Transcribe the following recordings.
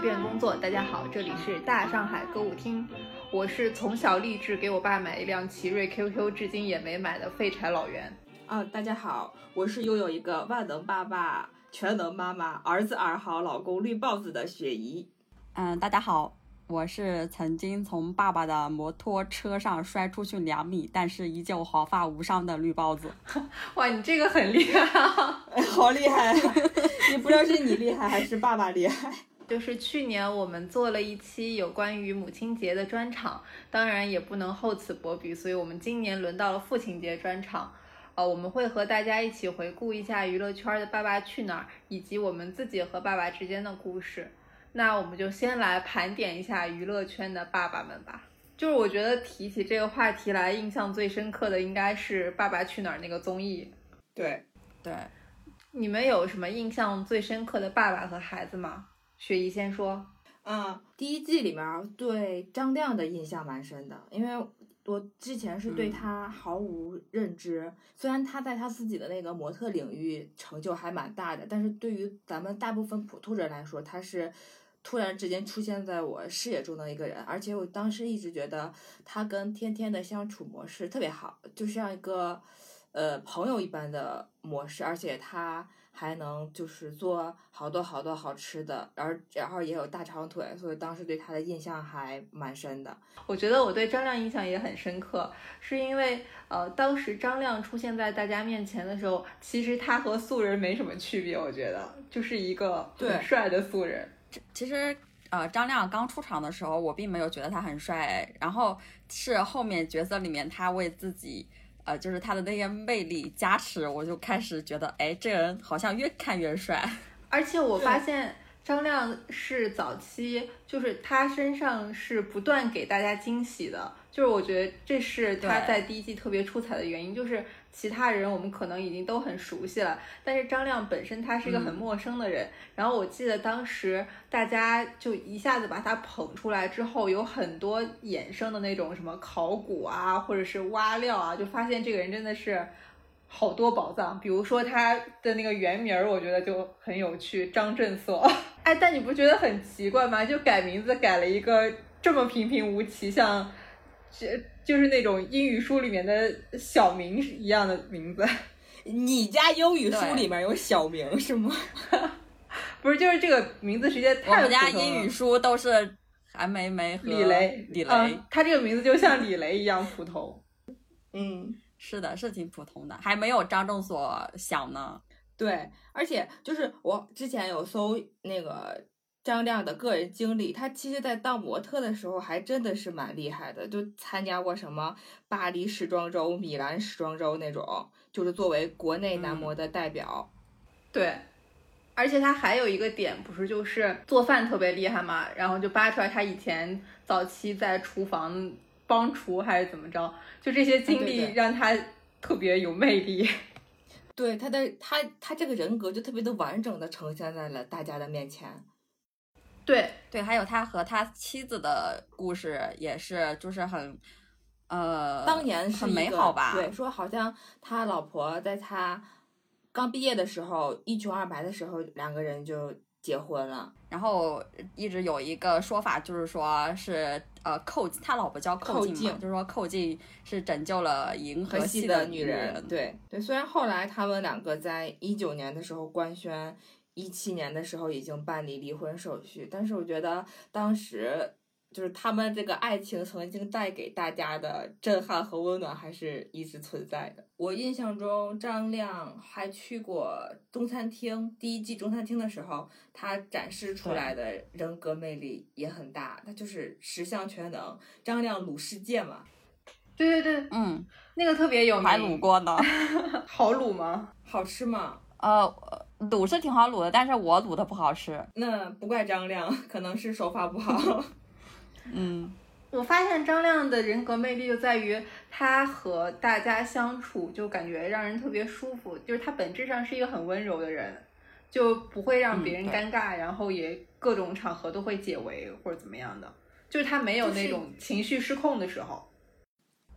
便工作。大家好，这里是大上海歌舞厅，我是从小立志给我爸买一辆奇瑞 QQ，至今也没买的废柴老袁。啊，大家好，我是拥有一个万能爸爸、全能妈妈、儿子二号、老公绿帽子的雪姨。嗯，大家好，我是曾经从爸爸的摩托车上摔出去两米，但是依旧毫发无伤的绿帽子。哇，你这个很厉害啊！好厉害！你不知道是你厉害还是爸爸厉害？就是去年我们做了一期有关于母亲节的专场，当然也不能厚此薄彼，所以我们今年轮到了父亲节专场。呃，我们会和大家一起回顾一下娱乐圈的《爸爸去哪儿》，以及我们自己和爸爸之间的故事。那我们就先来盘点一下娱乐圈的爸爸们吧。就是我觉得提起这个话题来，印象最深刻的应该是《爸爸去哪儿》那个综艺。对对，你们有什么印象最深刻的爸爸和孩子吗？雪姨先说。嗯，第一季里面对张亮的印象蛮深的，因为我之前是对他毫无认知。虽然他在他自己的那个模特领域成就还蛮大的，但是对于咱们大部分普通人来说，他是突然之间出现在我视野中的一个人。而且我当时一直觉得他跟天天的相处模式特别好，就像一个呃朋友一般的模式，而且他。还能就是做好多好多好吃的，然后然后也有大长腿，所以当时对他的印象还蛮深的。我觉得我对张亮印象也很深刻，是因为呃，当时张亮出现在大家面前的时候，其实他和素人没什么区别，我觉得就是一个很帅的素人。其实呃，张亮刚出场的时候，我并没有觉得他很帅，然后是后面角色里面他为自己。呃，就是他的那些魅力加持，我就开始觉得，哎，这个人好像越看越帅。而且我发现张亮是早期，就是他身上是不断给大家惊喜的，就是我觉得这是他在第一季特别出彩的原因，就是。其他人我们可能已经都很熟悉了，但是张亮本身他是一个很陌生的人。然后我记得当时大家就一下子把他捧出来之后，有很多衍生的那种什么考古啊，或者是挖料啊，就发现这个人真的是好多宝藏。比如说他的那个原名儿，我觉得就很有趣，张振所。哎，但你不觉得很奇怪吗？就改名字改了一个这么平平无奇，像。这就是那种英语书里面的小明一样的名字。你家英语书里面有小明是吗？不是，就是这个名字直接太。我们家英语书都是韩梅梅和李雷。李雷，他这个名字就像李雷一样普通。嗯，是的，是挺普通的，还没有张仲所小呢。对，而且就是我之前有搜那个。张亮的个人经历，他其实，在当模特的时候，还真的是蛮厉害的，就参加过什么巴黎时装周、米兰时装周那种，就是作为国内男模的代表。对，而且他还有一个点，不是就是做饭特别厉害嘛？然后就扒出来他以前早期在厨房帮厨还是怎么着，就这些经历让他特别有魅力。对他的他他这个人格就特别的完整的呈现在了大家的面前。对对，还有他和他妻子的故事也是，就是很，呃，当年很美好吧？对，说好像他老婆在他刚毕业的时候，一穷二白的时候，两个人就结婚了。然后一直有一个说法，就是说是呃寇他老婆叫寇静嘛，就是说寇静是拯救了银河系的女人。对对，虽然后来他们两个在一九年的时候官宣。一七年的时候已经办理离婚手续，但是我觉得当时就是他们这个爱情曾经带给大家的震撼和温暖还是一直存在的。我印象中张亮还去过中餐厅，第一季中餐厅的时候，他展示出来的人格魅力也很大，他就是十项全能，张亮卤世界嘛。对对对，嗯，那个特别有名，还卤过呢，好卤吗？好吃吗？呃。卤是挺好卤的，但是我卤的不好吃。那不怪张亮，可能是手法不好。嗯，我发现张亮的人格魅力就在于他和大家相处就感觉让人特别舒服，就是他本质上是一个很温柔的人，就不会让别人尴尬，然后也各种场合都会解围或者怎么样的，就是他没有那种情绪失控的时候。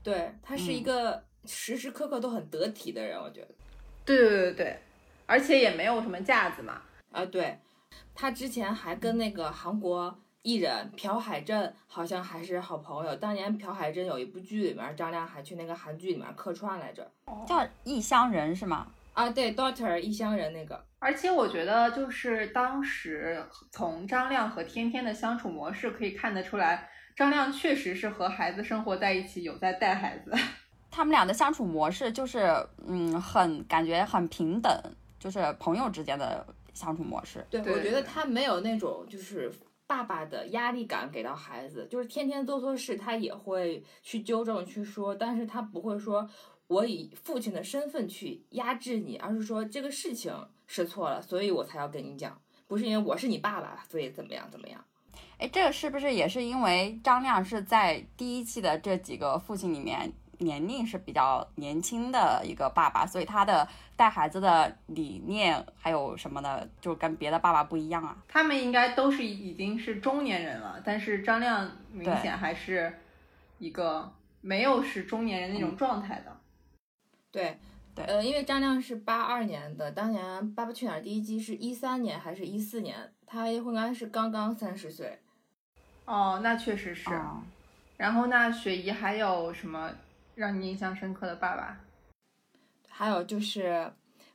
对他是一个时时刻刻都很得体的人，我觉得。对对对对对。而且也没有什么架子嘛，啊对，他之前还跟那个韩国艺人朴海镇好像还是好朋友。当年朴海镇有一部剧里面，张亮还去那个韩剧里面客串来着，叫《异乡人》是吗？啊，对，Daughter 异乡人那个。而且我觉得，就是当时从张亮和天天的相处模式可以看得出来，张亮确实是和孩子生活在一起，有在带孩子。他们俩的相处模式就是，嗯，很感觉很平等，就是朋友之间的相处模式。对，我觉得他没有那种就是爸爸的压力感给到孩子，就是天天做错事，他也会去纠正去说，但是他不会说我以父亲的身份去压制你，而是说这个事情。是错了，所以我才要跟你讲，不是因为我是你爸爸，所以怎么样怎么样？哎，这个是不是也是因为张亮是在第一季的这几个父亲里面年龄是比较年轻的一个爸爸，所以他的带孩子的理念还有什么的，就跟别的爸爸不一样啊？他们应该都是已经是中年人了，但是张亮明显还是一个没有是中年人那种状态的，对。对，呃，因为张亮是八二年的，当年《爸爸去哪儿》第一季是一三年还是一四年？他应该是刚刚三十岁。哦，那确实是。然后那雪姨还有什么让你印象深刻的爸爸？还有就是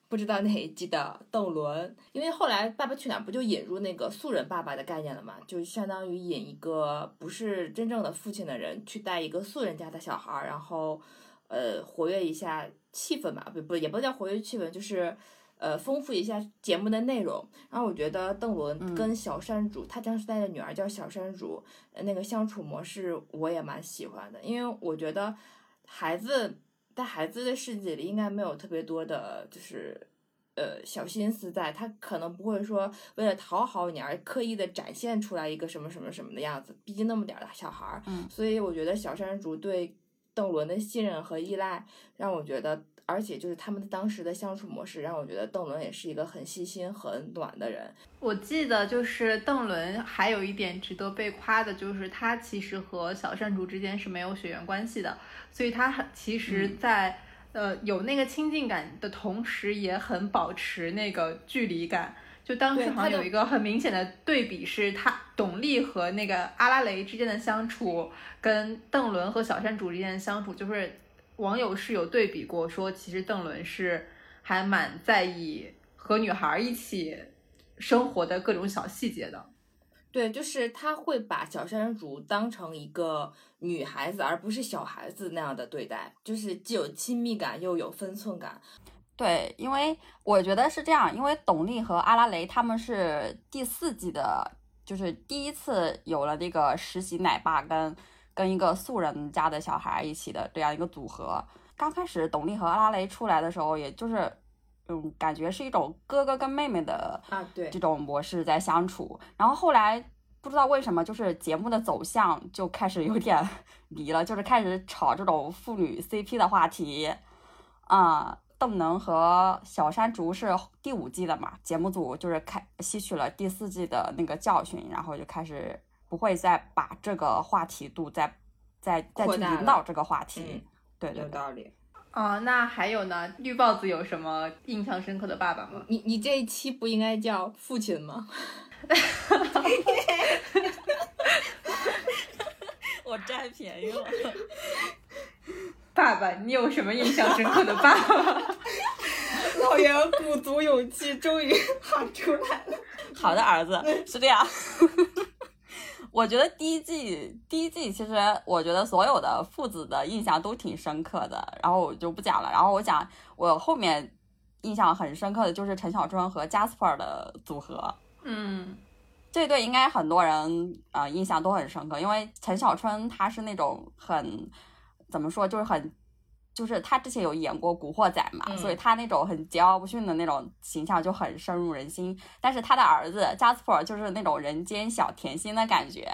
不知道哪一季的邓伦，因为后来《爸爸去哪儿》不就引入那个素人爸爸的概念了嘛？就相当于引一个不是真正的父亲的人去带一个素人家的小孩儿，然后呃活跃一下。气氛吧，不不也不叫活跃气氛，就是，呃，丰富一下节目的内容。然后我觉得邓伦跟小山竹，他当时带的女儿叫小山竹，那个相处模式我也蛮喜欢的，因为我觉得孩子在孩子的世界里应该没有特别多的，就是呃小心思在，他可能不会说为了讨好你而刻意的展现出来一个什么什么什么的样子，毕竟那么点儿的小孩儿，所以我觉得小山竹对。邓伦的信任和依赖让我觉得，而且就是他们当时的相处模式让我觉得邓伦也是一个很细心、很暖的人。我记得就是邓伦还有一点值得被夸的，就是他其实和小山竹之间是没有血缘关系的，所以他很其实，在呃有那个亲近感的同时，也很保持那个距离感。就当时好像有一个很明显的对比，是他董力和那个阿拉蕾之间的相处，跟邓伦和小山竹之间的相处，就是网友是有对比过，说其实邓伦是还蛮在意和女孩一起生活的各种小细节的。对，就是他会把小山竹当成一个女孩子，而不是小孩子那样的对待，就是既有亲密感又有分寸感。对，因为我觉得是这样，因为董力和阿拉蕾他们是第四季的，就是第一次有了这个实习奶爸跟跟一个素人家的小孩一起的这样一个组合。刚开始董力和阿拉蕾出来的时候，也就是嗯，感觉是一种哥哥跟妹妹的啊，对这种模式在相处。然后后来不知道为什么，就是节目的走向就开始有点 离了，就是开始炒这种父女 CP 的话题啊。邓能和小山竹是第五季的嘛？节目组就是开吸取了第四季的那个教训，然后就开始不会再把这个话题度再再再去引导这个话题。对对，有道理。啊，那还有呢？绿帽子有什么印象深刻的爸爸吗？你你这一期不应该叫父亲吗？我占便宜了。爸爸，你有什么印象深刻的爸爸？老袁鼓足勇气，终于喊出来了。好的，儿子是这样。我觉得第一季，第一季其实我觉得所有的父子的印象都挺深刻的，然后我就不讲了。然后我讲我后面印象很深刻的就是陈小春和 Jasper 的组合。嗯，这对应该很多人啊印象都很深刻，因为陈小春他是那种很。怎么说就是很，就是他之前有演过《古惑仔》嘛，所以他那种很桀骜不驯的那种形象就很深入人心。但是他的儿子 Jasper 就是那种人间小甜心的感觉。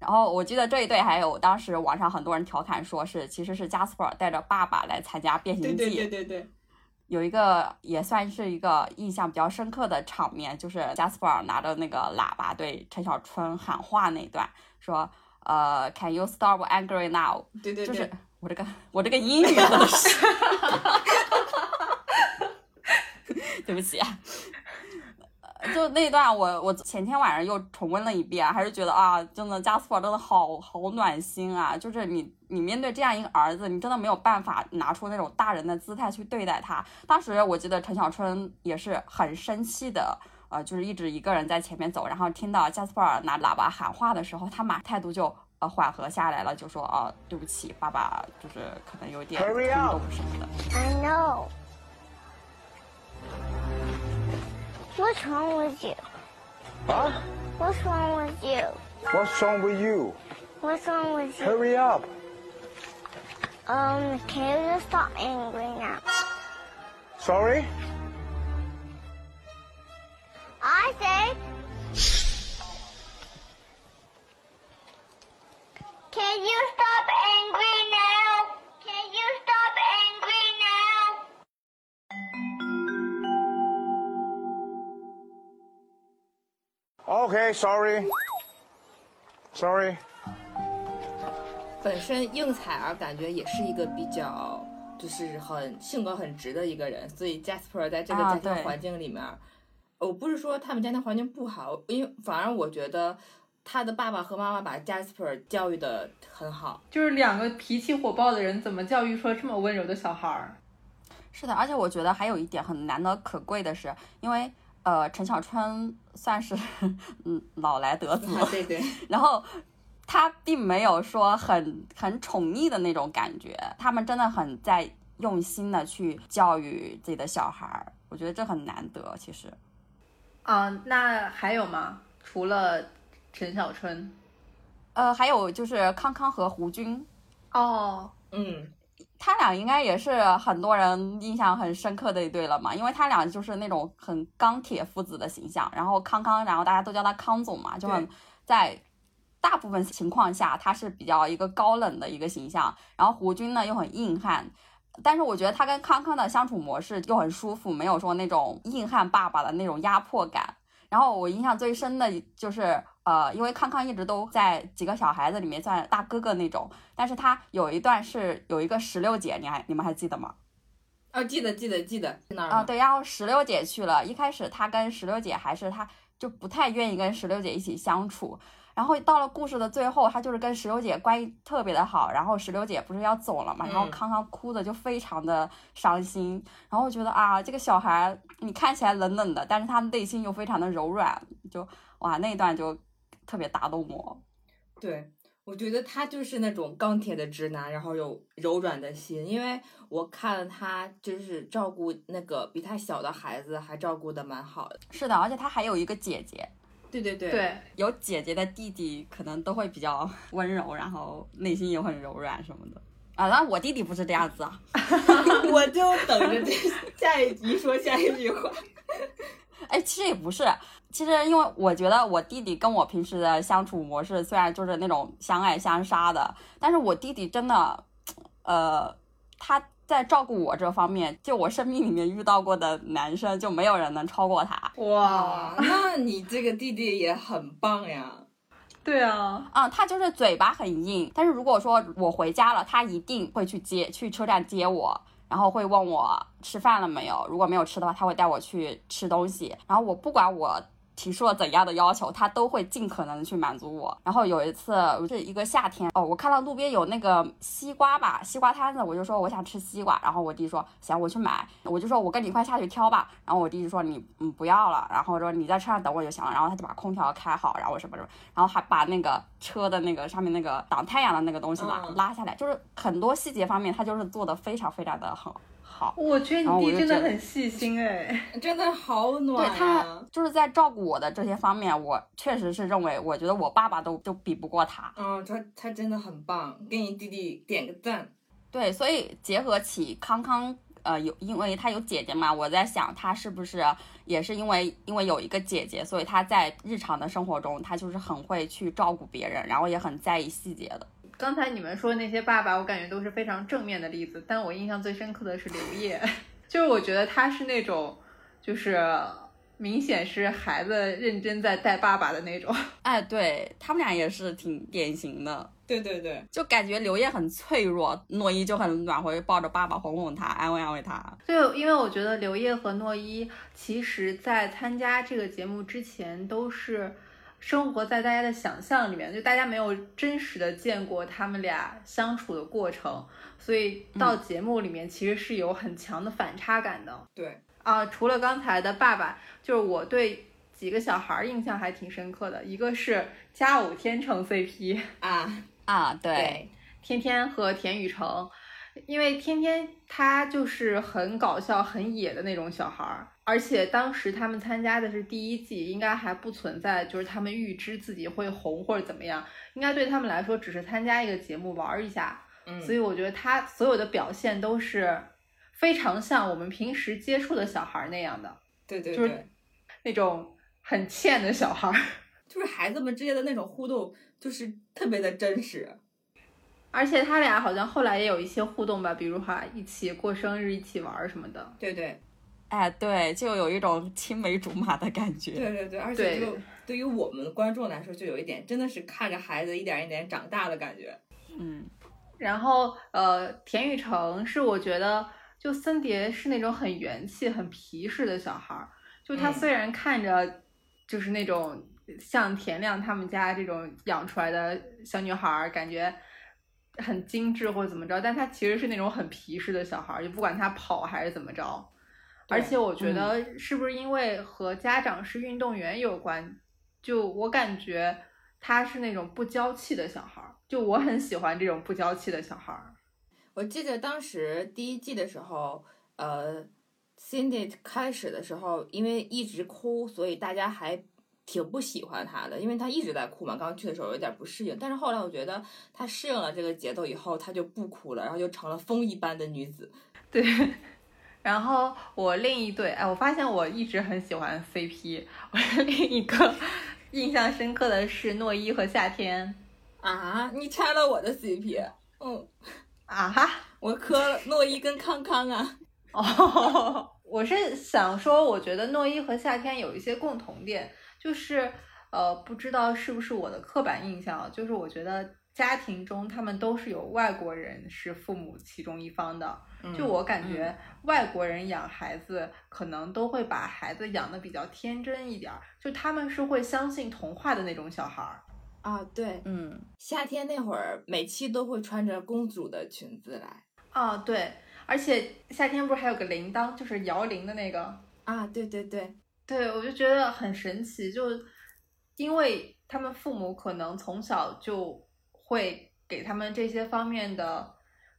然后我记得这一对还有当时网上很多人调侃说是其实是 Jasper 带着爸爸来参加变形记。对对对对对。有一个也算是一个印象比较深刻的场面，就是 Jasper 拿着那个喇叭对陈小春喊话那段，说呃，Can you stop angry now？对对对。就是。我这个我这个英语都是，对不起啊。就那段我我前天晚上又重温了一遍，还是觉得啊，真的加斯珀真的好好暖心啊！就是你你面对这样一个儿子，你真的没有办法拿出那种大人的姿态去对待他。当时我记得陈小春也是很生气的，呃，就是一直一个人在前面走，然后听到加斯珀拿喇叭喊话的时候，他马态度就呃缓和下来了，就说啊，对不起，爸爸就是可能有点冲动什么的。I know. What's wrong with you? Huh? What's wrong with you? What's wrong with you? What's wrong with you? Hurry up. Um, can you stop angry now? Sorry? I say. Can you stop angry now? Can you stop angry now? Okay, sorry. Sorry. 本身应采儿感觉也是一个比较就是很性格很直的一个人，所以 Jasper 在这个啊家庭环境里面，我不是说他们家庭环境不好，因为反而我觉得他的爸爸和妈妈把 Jasper 教育的很好。就是两个脾气火爆的人，怎么教育出了这么温柔的小孩儿？是的，而且我觉得还有一点很难得可贵的是，因为呃，陈小春算是嗯老来得子，啊，对对，然后他并没有说很很宠溺的那种感觉，他们真的很在用心的去教育自己的小孩儿，我觉得这很难得。其实，啊，那还有吗？除了陈小春？呃，还有就是康康和胡军，哦，嗯，他俩应该也是很多人印象很深刻的一对了嘛，因为他俩就是那种很钢铁父子的形象。然后康康，然后大家都叫他康总嘛，就很在大部分情况下他是比较一个高冷的一个形象，然后胡军呢又很硬汉。但是我觉得他跟康康的相处模式又很舒服，没有说那种硬汉爸爸的那种压迫感。然后我印象最深的就是，呃，因为康康一直都在几个小孩子里面算大哥哥那种，但是他有一段是有一个石榴姐，你还你们还记得吗？哦，记得记得记得。哪儿啊、吗？对，然后石榴姐去了，一开始他跟石榴姐还是他就不太愿意跟石榴姐一起相处，然后到了故事的最后，他就是跟石榴姐关系特别的好，然后石榴姐不是要走了嘛，然后嗯康康哭的就非常的伤心，然后我觉得啊，这个小孩你看起来冷冷的，但是他内心又非常的柔软，就哇那一段就特别打动我。对，我觉得他就是那种钢铁的直男，然后有柔软的心。因为我看了他就是照顾那个比他小的孩子，还照顾的蛮好的。是的，而且他还有一个姐姐，对对对，对，有姐姐的弟弟可能都会比较 温柔，然后内心也很柔软什么的。啊，当然我弟弟不是这样子啊。我就等着这下一集说下一句话。哎，其实也不是，其实因为我觉得我弟弟跟我平时的相处模式虽然就是那种相爱相杀的，但是我弟弟真的，呃，他在照顾我这方面，就我生命里面遇到过的男生就没有人能超过他。哇，那你这个弟弟也很棒呀。对啊，啊、他就是嘴巴很硬，但是如果说我回家了，他一定会去接，去车站接我，然后会问我吃饭了没有，如果没有吃的话，他会带我去吃东西，然后我不管我。提出了怎样的要求，他都会尽可能的去满足我。然后有一次这一个夏天，哦，我看到路边有那个西瓜吧，西瓜摊子，我就说我想吃西瓜，然后我弟说行，我去买，我就说我跟你一块下去挑吧。然后我弟就说你嗯不要了，然后说你在车上等我就行了。然后他就把空调开好，然后什么什么，然后还把那个车的那个上面那个挡太阳的那个东西嘛、嗯。拉下来，就是很多细节方面他就是做的非常非常的很好。我觉得你弟真的很细心哎。真的好暖对他。就是在照顾我的这些方面，我确实是认为，我觉得我爸爸都都比不过他。嗯，他他真的很棒，给你弟弟点个赞。对，所以结合起康康，呃，有因为他有姐姐嘛，我在想他是不是也是因为因为有一个姐姐，所以他在日常的生活中，他就是很会去照顾别人，然后也很在意细节的。刚才你们说的那些爸爸，我感觉都是非常正面的例子，但我印象最深刻的是刘烨，就是我觉得他是那种，就是明显是孩子认真在带爸爸的那种。哎，对他们俩也是挺典型的。对对对，就感觉刘烨很脆弱，诺一就很暖和，抱着爸爸哄哄他，安慰安慰他。对，因为我觉得刘烨和诺一其实在参加这个节目之前都是生活在大家的想象里面，就大家没有真实的见过他们俩相处的过程，所以到节目里面其实是有很强的反差感的。对啊，除了刚才的爸爸，就是我对几个小孩儿印象还挺深刻的，一个是佳偶天成 CP。啊，啊，对，对，天天和田雨橙，因为天天他就是很搞笑、很野的那种小孩儿，而且当时他们参加的是第一季，应该还不存在就是他们预知自己会红或者怎么样，应该对他们来说只是参加一个节目玩儿一下，嗯，所以我觉得他所有的表现都是非常像我们平时接触的小孩儿那样的，就是对对对，那种很欠的小孩儿。就是孩子们之间的那种互动，就是特别的真实。而且他俩好像后来也有一些互动吧，比如哈一起过生日、一起玩儿什么的。对对哎，对，就有一种青梅竹马的感觉。对对对，而且就对于我们观众来说，就有一点真的是看着孩子一点一点长大的感觉。嗯，然后呃，田雨橙是我觉得就森碟是那种很元气、很皮实的小孩儿，就他嗯虽然看着就是那种像田亮他们家这种养出来的小女孩儿，感觉很精致或者怎么着，但他其实是那种很皮实的小孩儿，就不管他跑还是怎么着。而且我觉得是不是因为和家长是运动员有关？就我感觉他是那种不娇气的小孩儿，就我很喜欢这种不娇气的小孩儿。我记得当时第一季的时候，呃，Cindy 开始的时候，因为一直哭，所以大家还挺不喜欢他的，因为他一直在哭嘛。刚去的时候有点不适应，但是后来我觉得他适应了这个节奏以后，他就不哭了，然后就成了风一般的女子。对，然后我另一对，哎，我发现我一直很喜欢 CP，我另一个 印象深刻的是诺一和夏天啊，你拆了我的 CP，嗯，啊哈。我磕了诺一跟康康啊。哦，我是想说，我觉得诺一和夏天有一些共同点，就是呃，不知道是不是我的刻板印象啊，就是我觉得家庭中他们都是有外国人是父母其中一方的，就我感觉外国人养孩子可能都会把孩子养的比较天真一点儿，就他们是会相信童话的那种小孩儿。啊，对，嗯，夏天那会儿每期都会穿着公主的裙子来。啊，对，而且夏天不是还有个铃铛，就是摇铃的那个。啊，对对对，对，我就觉得很神奇，就因为他们父母可能从小就会给他们这些方面的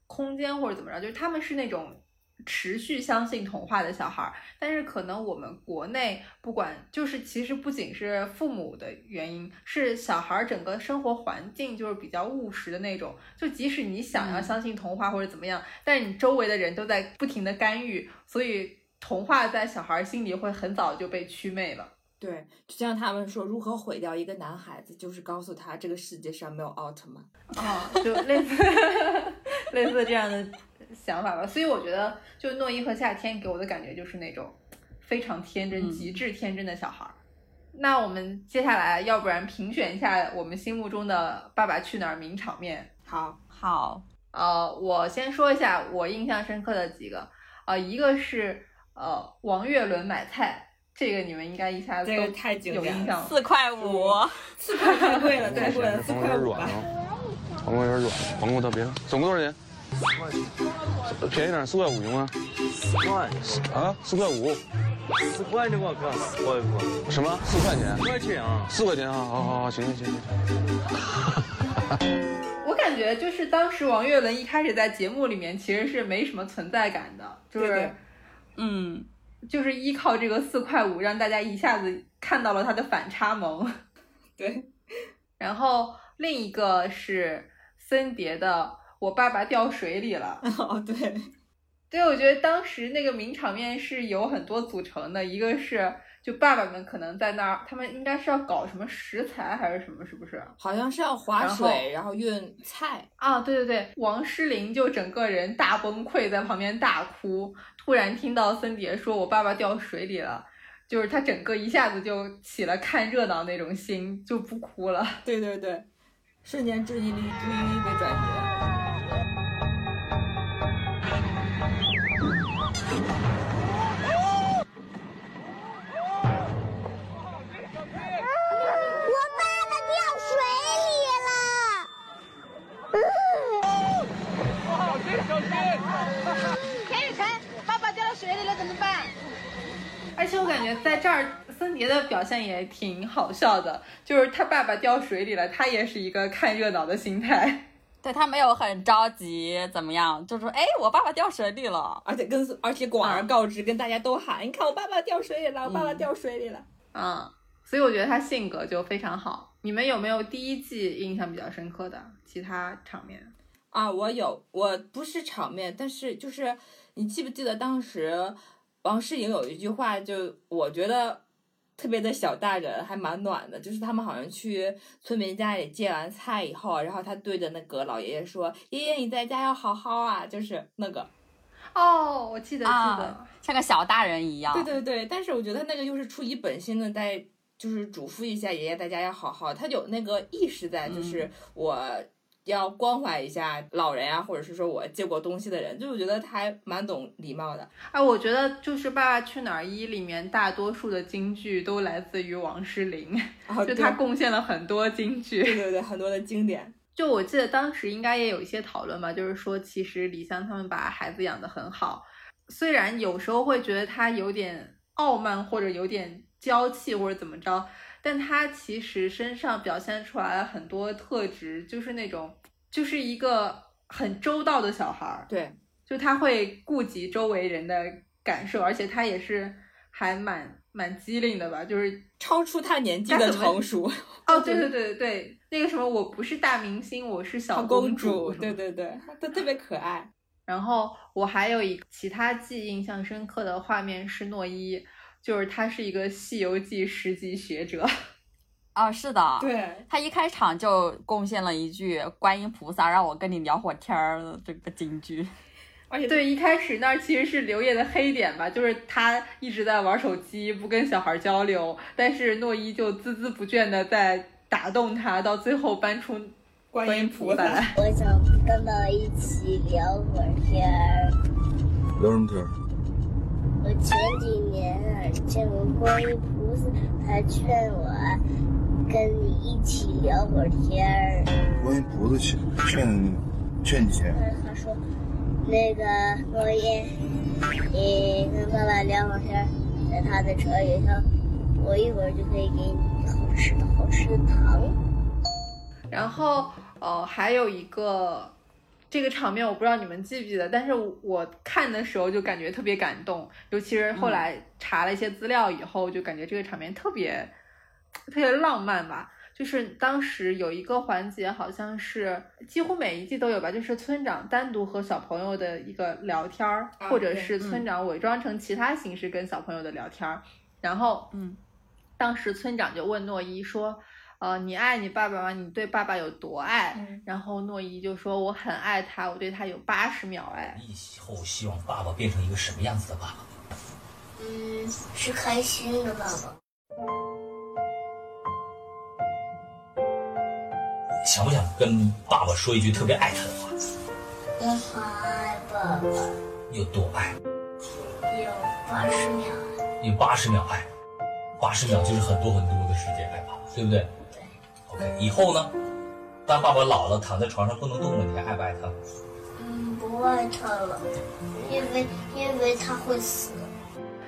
空间或者怎么着，就是他们是那种持续相信童话的小孩儿，但是可能我们国内不管，就是其实不仅是父母的原因，是小孩儿整个生活环境就是比较务实的那种，就即使你想要嗯。相信童话或者怎么样，但是你周围的人都在不停的干预，所以童话在小孩儿心里会很早就被祛魅了。对，就像他们说，如何毁掉一个男孩子，就是告诉他这个世界上没有奥特曼。啊，就类似 类似这样的想法吧。所以我觉得，就诺一和夏天给我的感觉就是那种非常天真、嗯极致天真的小孩儿。那我们接下来，要不然评选一下我们心目中的《爸爸去哪儿》名场面。好，好，呃，我先说一下我印象深刻的几个，呃，一个是呃王岳伦买菜，这个你们应该一下子都这个太有印象了。四块五，四块太贵了，太贵了，四黄瓜有点块五吧。软啊，黄瓜有点软，黄瓜特别。总共多少钱？便宜点，四块五行吗？四块，啊，四块五？四块的我靠，四块五，什么？四块钱？四块钱啊！四块钱啊？好好好，行行行行。我感觉就是当时王岳伦一开始在节目里面其实是没什么存在感的，就是对对嗯，就是依靠这个四块五让大家一下子看到了他的反差萌。对，然后另一个是森碟的《我爸爸掉水里了》，哦对，对，我觉得当时那个名场面是有很多组成的，一个是就爸爸们可能在那儿，他们应该是要搞什么食材还是什么，是不是？好像是要划水，然后运菜。啊，对对对，王诗龄就整个人大崩溃，在旁边大哭。突然听到森碟说：“我爸爸掉水里了。”就是他整个一下子就起了看热闹那种心，就不哭了。对对对，瞬间注意力注意力被转移了。水里了，怎么办？而且我感觉在这儿，森碟的表现也挺好笑的，就是他爸爸掉水里了，他也是一个看热闹的心态。对他没有很着急，怎么样？就说哎，我爸爸掉水里了。而且跟而且广而告之，跟大家都喊，你看我爸爸掉水里了，我爸爸掉水里了。嗯，所以我觉得他性格就非常好。你们有没有第一季印象比较深刻的其他场面？啊，我有，我不是场面，但是就是你记不记得当时王诗颖有一句话，就我觉得特别的小大人，还蛮暖的。就是他们好像去村民家里借完菜以后，然后他对着那个老爷爷说：“爷爷你在家要好好啊。”就是那个，哦，我记得记得，啊像个小大人一样。对对对。但是我觉得那个又是出于本心的，在就是嘱咐一下爷爷在家要好好，他有那个意识在，就是我。要关怀一下老人啊、或者是说我借过东西的人，就我觉得他还蛮懂礼貌的。哎，我觉得就是《爸爸去哪儿一》里面大多数的京剧都来自于王诗龄，哦就他贡献了很多京剧。对对对，很多的经典。就我记得当时应该也有一些讨论吧，就是说其实李湘他们把孩子养得很好，虽然有时候会觉得他有点傲慢或者有点娇气或者怎么着。但他其实身上表现出来了很多特质，就是那种，就是一个很周到的小孩儿。对，就他会顾及周围人的感受，而且他也是还蛮蛮机灵的吧，就是超出他年纪的成熟。哦，对对对对对，那个什么，我不是大明星，我是小公主。对对对，他特别可爱。然后我还有一其他记忆印象深刻的画面是诺一。就是他是一个《西游记》十级学者，啊，是的，对他一开场就贡献了一句“观音菩萨让我跟你聊会儿天儿”的这个金句，而且对一开始那其实是刘烨的黑点吧，就是他一直在玩手机，不跟小孩交流，但是诺一就孜孜不倦的在打动他，到最后搬出观音菩萨来。我想跟他一起聊会儿天儿。聊什么天儿？我前几年啊见过观音菩萨，他劝我跟你一起聊会儿天儿。观音菩萨劝劝劝你？他说，那个诺言，你跟爸爸聊会儿天儿，在他的车里头，我一会儿就可以给你好吃的好吃的糖。然后，呃，还有一个。这个场面我不知道你们记不记得，但是我看的时候就感觉特别感动，尤其是后来查了一些资料以后，就感觉这个场面特别特别浪漫吧。就是当时有一个环节，好像是几乎每一季都有吧，就是村长单独和小朋友的一个聊天儿，啊或者是村长伪装成其他形式跟小朋友的聊天儿。然后，嗯，当时村长就问诺一说。呃，你爱你爸爸吗？你对爸爸有多爱？嗯、然后诺一就说我很爱他，我对他有八十秒爱。以后希望爸爸变成一个什么样子的爸爸？嗯，是开心的爸爸。想不想跟爸爸说一句特别爱他的话？我好爱爸爸。有多爱？有八十秒。有八十秒爱，八十秒就是很多很多的时间爱爸爸，对不对？OK，以后呢？当爸爸老了，躺在床上不能动了，你还爱不爱他？嗯，不爱他了，因为因为他会死。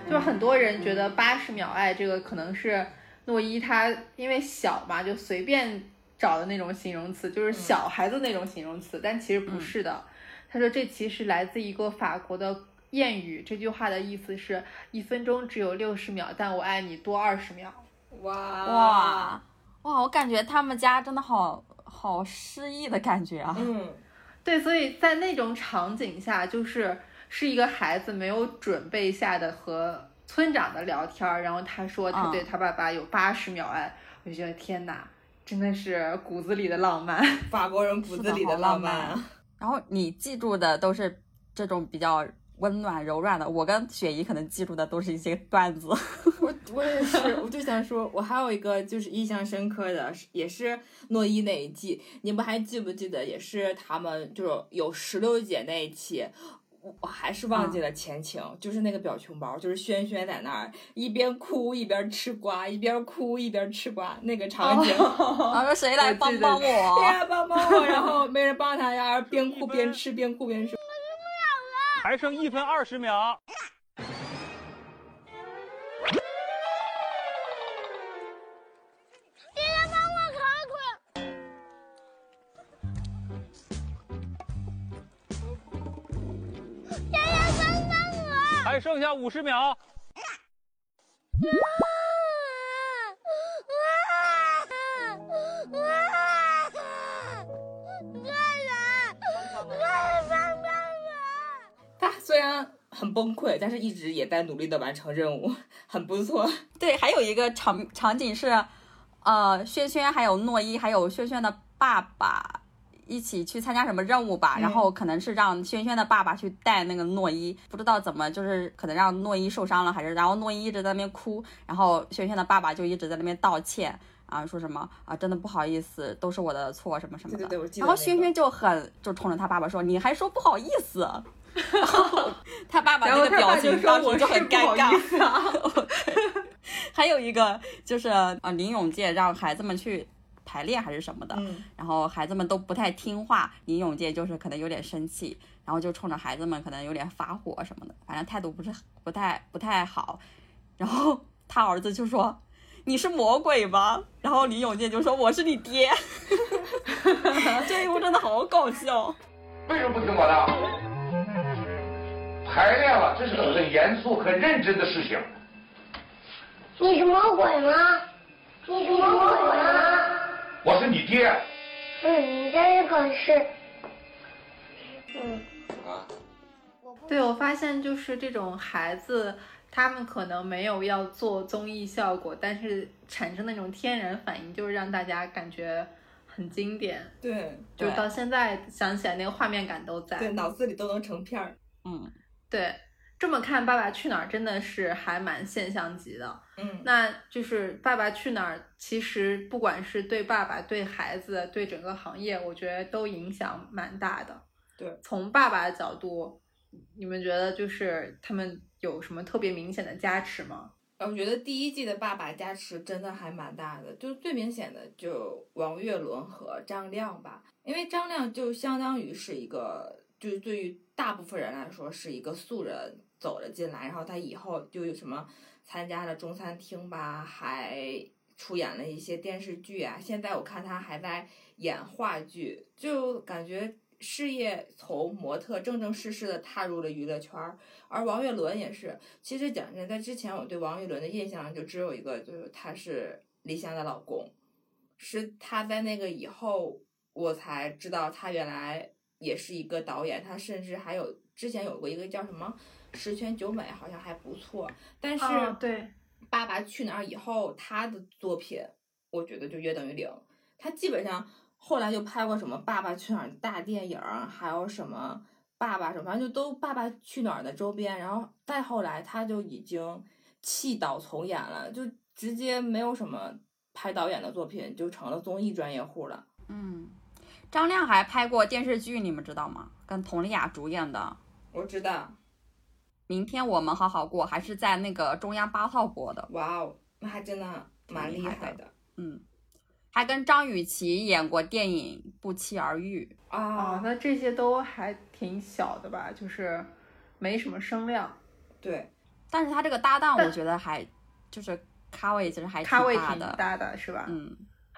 就是很多人觉得八十秒爱这个可能是诺一他因为小嘛，就随便找的那种形容词，就是小孩子那种形容词，嗯、但其实不是的。嗯、他说这其实来自一个法国的谚语，这句话的意思是一分钟只有六十秒，但我爱你多二十秒。哇哇！哇，我感觉他们家真的好好诗意的感觉啊。嗯，对，所以在那种场景下，就是是一个孩子没有准备下的和村长的聊天，然后他说他对他爸爸有八十秒爱，嗯、我就觉得天哪，真的是骨子里的浪漫，法国人 骨子里的浪漫。然后你记住的都是这种比较温暖柔软的。我跟雪姨可能记住的都是一些段子。我我也是，我就想说，我还有一个就是印象深刻的，也是诺一那一季，你们还记不记得？也是他们就是有石榴姐那一期。我还是忘记了前情，就是那个表情包，就是轩轩在那儿一边哭一边吃瓜，一边哭一边吃瓜那个场景。然后谁来帮帮我？谁来帮帮我？然后没人帮他呀，边哭边吃，边哭边吃。还剩一分二十秒。还剩下五十秒。虽然很崩溃，但是一直也在努力的完成任务，很不错。对，还有一个场场景是，呃，轩轩还有诺一还有轩轩的爸爸。一起去参加什么任务吧，然后可能是让轩轩的爸爸去带那个诺一，不知道怎么就是可能让诺一受伤了，还是然后诺一一直在那边哭，然后轩轩的爸爸就一直在那边道歉啊，说什么啊，真的不好意思，都是我的错什么什么的。然后轩轩就很就冲着他爸爸说，你还说不好意思，他爸爸那个表情当时就很尴尬。还有一个就是啊，林永健让孩子们去。排练还是什么的，然后孩子们都不太听话，林永健就是可能有点生气，然后就冲着孩子们可能有点发火什么的，反正态度不是不太不太好。然后他儿子就说：“你是魔鬼吗？”然后林永健就说：“我是你爹。”这一幕真的好搞笑。为什么不听我的？排练了，这是个很严肃、很认真的事情。你是魔鬼吗？你是魔鬼吗？我是你爹。嗯，你这可是。嗯。啊。对，我发现就是这种孩子，他们可能没有要做综艺效果，但是产生那种天然反应，就是让大家感觉很经典。对。就到现在想起来，那个画面感都在。对，脑子里都能成片儿。嗯，对。这么看，《爸爸去哪儿》真的是还蛮现象级的。嗯，那就是《爸爸去哪儿》，其实不管是对爸爸、对孩子、对整个行业，我觉得都影响蛮大的。对，从爸爸的角度，你们觉得就是他们有什么特别明显的加持吗？我觉得第一季的爸爸加持真的还蛮大的，就最明显的就王岳伦和张亮吧，因为张亮就相当于是一个，就是对于大部分人来说是一个素人。走了进来，然后他以后就有什么参加了中餐厅吧，还出演了一些电视剧啊。现在我看他还在演话剧，就感觉事业从模特正正式式的踏入了娱乐圈儿。而王岳伦也是，其实讲真，在之前我对王岳伦的印象就只有一个，就是他是李湘的老公。是他在那个以后，我才知道他原来也是一个导演。他甚至还有之前有过一个叫什么？十全九美好像还不错，但是对《爸爸去哪儿》以后，他的作品我觉得就约等于零。他基本上后来就拍过什么《爸爸去哪儿》大电影，还有什么《爸爸什么》，反正就都《爸爸去哪儿》的周边。然后再后来，他就已经弃导从演了，就直接没有什么拍导演的作品，就成了综艺专业户了。嗯，张亮还拍过电视剧，你们知道吗？跟佟丽娅主演的。我知道。明天我们好好过，还是在那个中央八套播的。哇哦，那还真的蛮厉害的。嗯，还跟张雨绮演过电影《不期而遇》啊。那这些都还挺小的吧？就是没什么声量。对，但是他这个搭档，我觉得还就是咖位其实还咖位挺大的，是吧？嗯。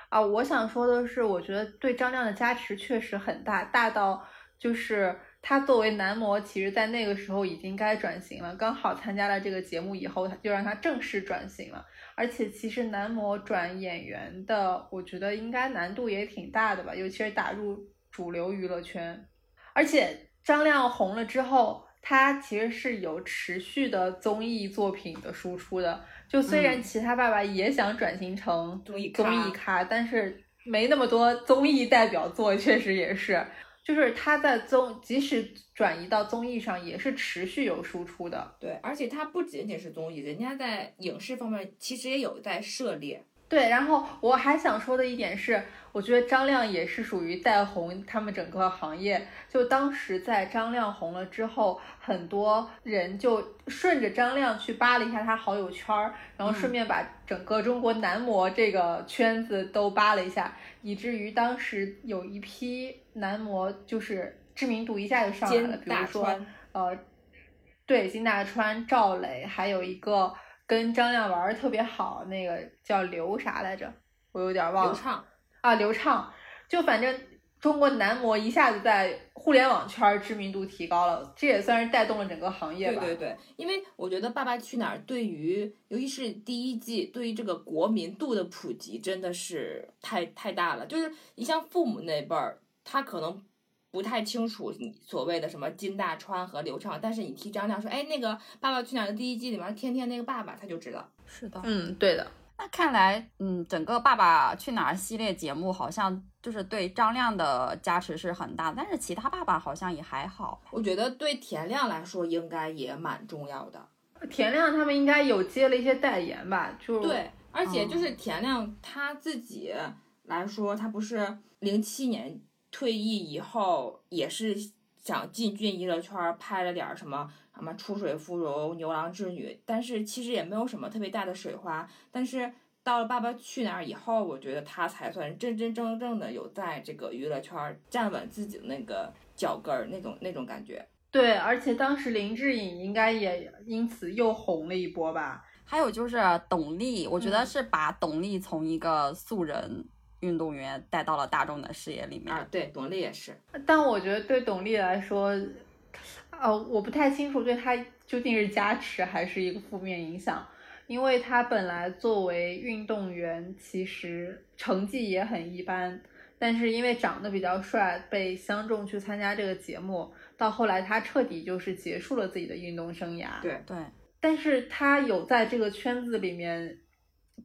啊，我想说的是，我觉得对张亮的加持确实很大，大到就是。他作为男模，其实，在那个时候已经该转型了。刚好参加了这个节目以后，他就让他正式转型了。而且，其实男模转演员的，我觉得应该难度也挺大的吧，尤其是打入主流娱乐圈。而且，张亮红了之后，他其实是有持续的综艺作品的输出的。就虽然其他爸爸也想转型成综艺综艺咖，但是没那么多综艺代表作，确实也是。就是他在综，即使转移到综艺上，也是持续有输出的。对，而且他不仅仅是综艺，人家在影视方面其实也有在涉猎。对，然后我还想说的一点是，我觉得张亮也是属于带红他们整个行业。就当时在张亮红了之后，很多人就顺着张亮去扒了一下他好友圈儿，然后顺便把整个中国男模这个圈子都扒了一下，以至于当时有一批男模就是知名度一下就上来了，比如说呃，对金大川、赵磊，还有一个。跟张亮玩的特别好，那个叫刘啥来着？我有点忘了。刘畅啊，刘畅，就反正中国男模一下子在互联网圈知名度提高了，这也算是带动了整个行业吧。对对对，因为我觉得《爸爸去哪儿》对于，尤其是第一季，对于这个国民度的普及真的是太太大了。就是你像父母那辈儿，他可能。不太清楚你所谓的什么金大川和刘畅，但是你提张亮说，哎，那个《爸爸去哪儿》的第一季里面天天那个爸爸，他就知道。是的，嗯，对的。那看来，嗯，整个《爸爸去哪儿》系列节目好像就是对张亮的加持是很大，但是其他爸爸好像也还好。我觉得对田亮来说应该也蛮重要的。田亮他们应该有接了一些代言吧？就对，而且就是田亮他自己来说，他不是零七年。退役以后也是想进军娱乐圈，拍了点什么什么出水芙蓉、牛郎织女，但是其实也没有什么特别大的水花。但是到了《爸爸去哪儿》以后，我觉得他才算真真正正的有在这个娱乐圈站稳自己的那个脚跟儿，那种那种感觉。对，而且当时林志颖应该也因此又红了一波吧。还有就是董力，我觉得是把董力从一个素人。运动员带到了大众的视野里面啊，对，董力也是。但我觉得对董力来说，呃，我不太清楚对他究竟是加持还是一个负面影响，因为他本来作为运动员，其实成绩也很一般，但是因为长得比较帅，被相中去参加这个节目，到后来他彻底就是结束了自己的运动生涯。对对，但是他有在这个圈子里面。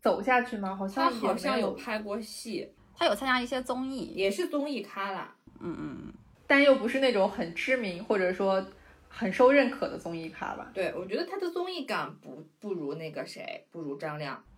走下去吗？好像好像有拍过戏，他有参加一些综艺，也是综艺咖啦。嗯嗯嗯，但又不是那种很知名或者说很受认可的综艺咖吧？对，我觉得他的综艺感不不如那个谁，不如张亮。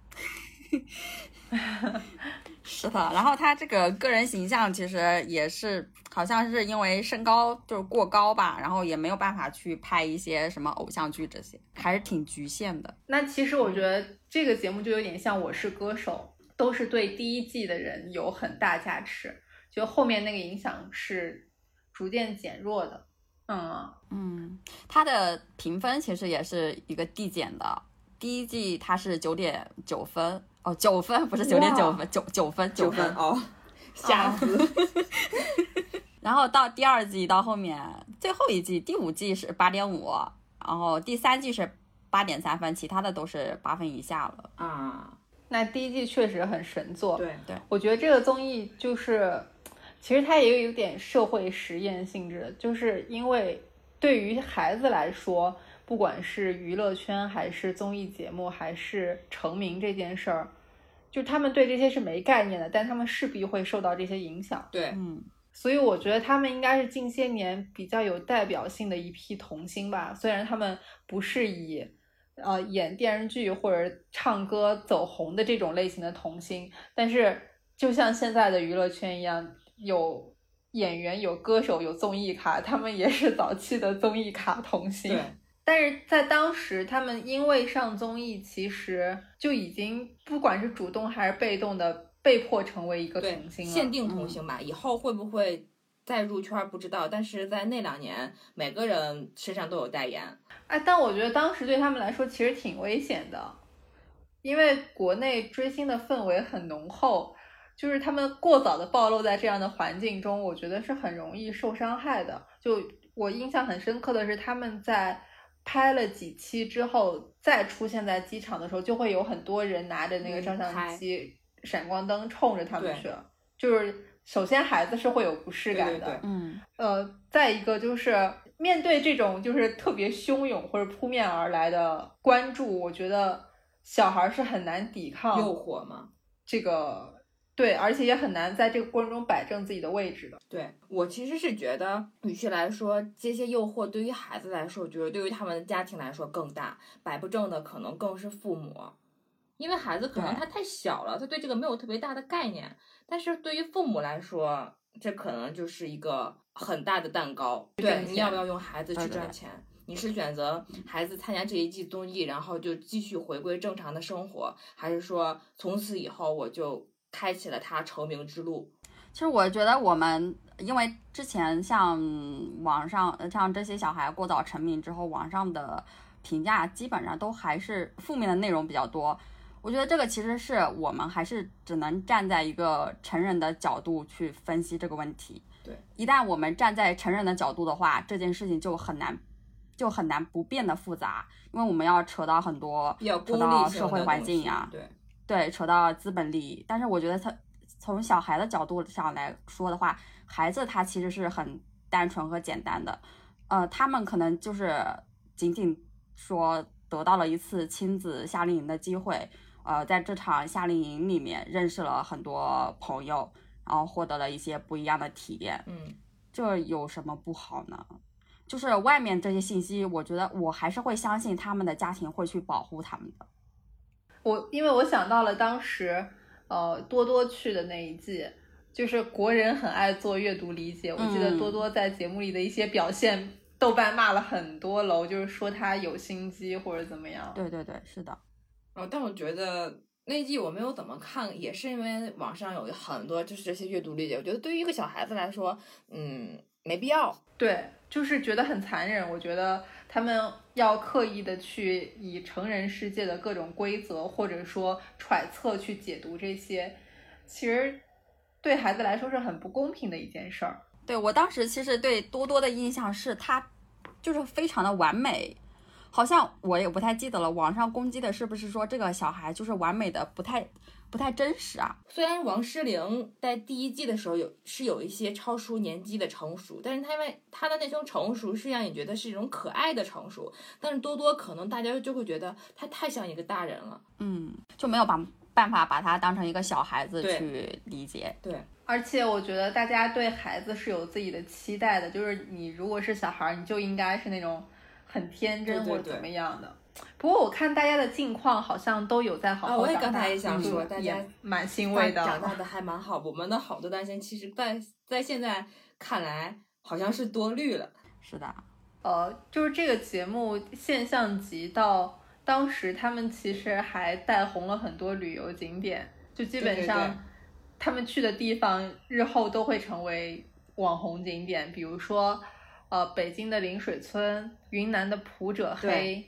是的，然后他这个个人形象其实也是，好像是因为身高就是过高吧，然后也没有办法去拍一些什么偶像剧这些，还是挺局限的。那其实我觉得这个节目就有点像《我是歌手》，都是对第一季的人有很大加持，就后面那个影响是逐渐减弱的。嗯嗯，它的评分其实也是一个递减的，第一季它是九点九分。哦，九分不是九点九分，九九分九分哦，吓死！然后到第二季到后面最后一季第五季是八点五，然后第三季是八点三分，其他的都是八分以下了啊。那第一季确实很神作，对对，我觉得这个综艺就是，其实它也有点社会实验性质的，就是因为对于孩子来说，不管是娱乐圈还是综艺节目还是成名这件事儿。就他们对这些是没概念的，但他们势必会受到这些影响。对，嗯，所以我觉得他们应该是近些年比较有代表性的一批童星吧。虽然他们不是以呃演电视剧或者唱歌走红的这种类型的童星，但是就像现在的娱乐圈一样，有演员、有歌手、有综艺咖，他们也是早期的综艺咖童星。对。但是在当时，他们因为上综艺，其实就已经不管是主动还是被动的，被迫成为一个童星。限定童星吧，以后会不会再入圈不知道。但是在那两年，每个人身上都有代言。哎，但我觉得当时对他们来说其实挺危险的，因为国内追星的氛围很浓厚，就是他们过早的暴露在这样的环境中，我觉得是很容易受伤害的。就我印象很深刻的是他们在。拍了几期之后，再出现在机场的时候，就会有很多人拿着那个照相机、闪光灯冲着他们去。就是首先孩子是会有不适感的，嗯，呃，再一个就是面对这种就是特别汹涌或者扑面而来的关注，我觉得小孩是很难抵抗诱惑吗？这个对，而且也很难在这个过程中摆正自己的位置的。对我其实是觉得，与其来说这些诱惑对于孩子来说，我觉得对于他们的家庭来说更大，摆不正的可能更是父母，因为孩子可能他太小了，他对这个没有特别大的概念，但是对于父母来说，这可能就是一个很大的蛋糕。对，你要不要用孩子去赚钱？你是选择孩子参加这一季综艺，然后就继续回归正常的生活，还是说从此以后我就？开启了他成名之路。其实我觉得我们，因为之前像网上像这些小孩过早成名之后，网上的评价基本上都还是负面的内容比较多。我觉得这个其实是我们还是只能站在一个成人的角度去分析这个问题。对，一旦我们站在成人的角度的话，这件事情就很难，就很难不变得复杂，因为我们要扯到很多，扯到社会环境呀。对。对，扯到资本利益，但是我觉得他从小孩的角度上来说的话，孩子他其实是很单纯和简单的，呃，他们可能就是仅仅说得到了一次亲子夏令营的机会，呃，在这场夏令营里面认识了很多朋友，然后获得了一些不一样的体验，嗯，这有什么不好呢？就是外面这些信息，我觉得我还是会相信他们的家庭会去保护他们的。我因为我想到了当时，呃，多多去的那一季，就是国人很爱做阅读理解。我记得多多在节目里的一些表现，豆瓣骂了很多楼，就是说他有心机或者怎么样。对对对，是的。哦，但我觉得那季我没有怎么看，也是因为网上有很多就是这些阅读理解，我觉得对于一个小孩子来说，嗯，没必要。对，就是觉得很残忍。我觉得。他们要刻意的去以成人世界的各种规则，或者说揣测去解读这些，其实对孩子来说是很不公平的一件事儿。对我当时其实对多多的印象是他就是非常的完美，好像我也不太记得了。网上攻击的是不是说这个小孩就是完美的不太？不太真实啊。虽然王诗龄在第一季的时候有是有一些超出年纪的成熟，但是他因为他的那种成熟是让你觉得是一种可爱的成熟，但是多多可能大家就会觉得他太像一个大人了，嗯，就没有把办法把他当成一个小孩子去理解。对，而且我觉得大家对孩子是有自己的期待的，就是你如果是小孩，你就应该是那种很天真或者怎么样的。不过我看大家的近况好像都有在好好长大，我也刚才也想说，大家蛮欣慰的，长大的还蛮好。我们的好多担心，其实在在现在看来好像是多虑了。是的，呃，就是这个节目现象级到当时他们其实还带红了很多旅游景点，就基本上他们去的地方日后都会成为网红景点，比如说呃北京的灵水村、云南的普者黑。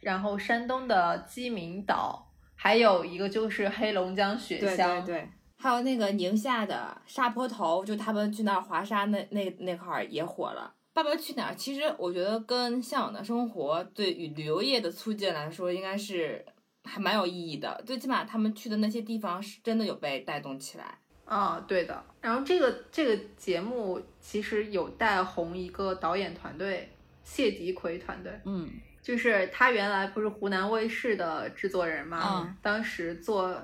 然后山东的鸡鸣岛，还有一个就是黑龙江雪乡，对对对，还有那个宁夏的沙坡头，就他们去那儿滑沙那那那块儿也火了。爸爸去哪儿？其实我觉得跟向往的生活对于旅游业的促进来说，应该是还蛮有意义的。最起码他们去的那些地方是真的有被带动起来。啊，对的。然后这个这个节目其实有带红一个导演团队，谢迪奎团队。嗯。就是他原来不是湖南卫视的制作人嘛，当时做《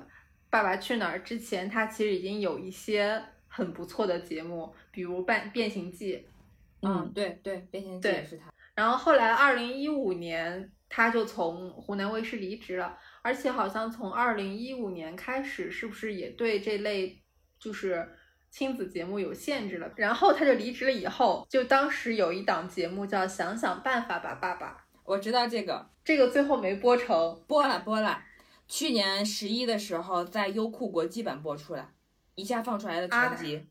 爸爸去哪儿》之前，他其实已经有一些很不错的节目，比如《变变形记》。嗯，对对，《变形记》也是他。然后后来二零一五年，他就从湖南卫视离职了，而且好像从二零一五年开始，是不是也对这类就是亲子节目有限制了？然后他就离职了以后，就当时有一档节目叫《想想办法吧，爸爸》。我知道这个，这个最后没播成，播了播了，去年十一的时候在优酷国际版播出来，一下放出来的全集。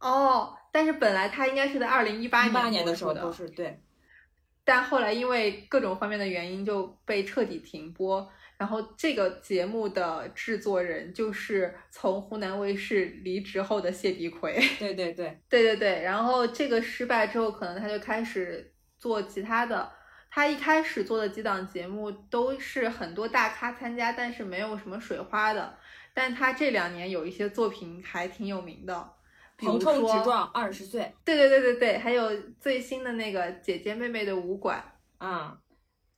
哦，但是本来他应该是在二零一八年的候时都是对，但后来因为各种方面的原因就被彻底停播。然后这个节目的制作人就是从湖南卫视离职后的谢迪奎。对对对 对对对，然后这个失败之后，可能他就开始做其他的。他一开始做的几档节目都是很多大咖参加，但是没有什么水花的。但他这两年有一些作品还挺有名的，横冲直撞二十岁》。对对对对对，还有最新的那个《姐姐妹妹的武馆》啊，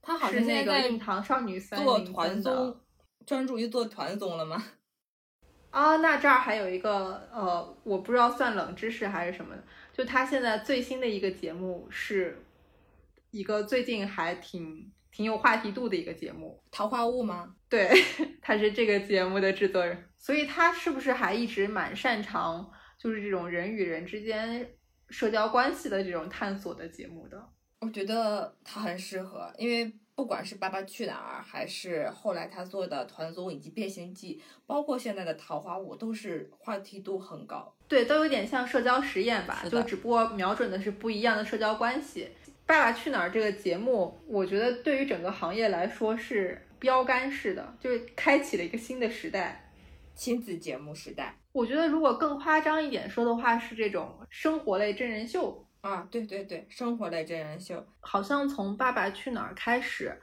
他好像是那个《印堂少女三》做团综，专注于做团综了吗？啊，那这儿还有一个呃，我不知道算冷知识还是什么的，就他现在最新的一个节目是一个最近还挺挺有话题度的一个节目，《桃花坞》吗？对，他是这个节目的制作人，所以他是不是还一直蛮擅长就是这种人与人之间社交关系的这种探索的节目的？我觉得他很适合，因为。不管是《爸爸去哪儿》，还是后来他做的《团综》以及《变形记》，包括现在的《桃花坞》，都是话题度很高。对，都有点像社交实验吧，就只不过瞄准的是不一样的社交关系。《爸爸去哪儿》这个节目，我觉得对于整个行业来说是标杆式的，就是开启了一个新的时代，亲子节目时代。我觉得如果更夸张一点说的话，是这种生活类真人秀。啊，对对对，生活类真人秀，好像从《爸爸去哪儿》开始，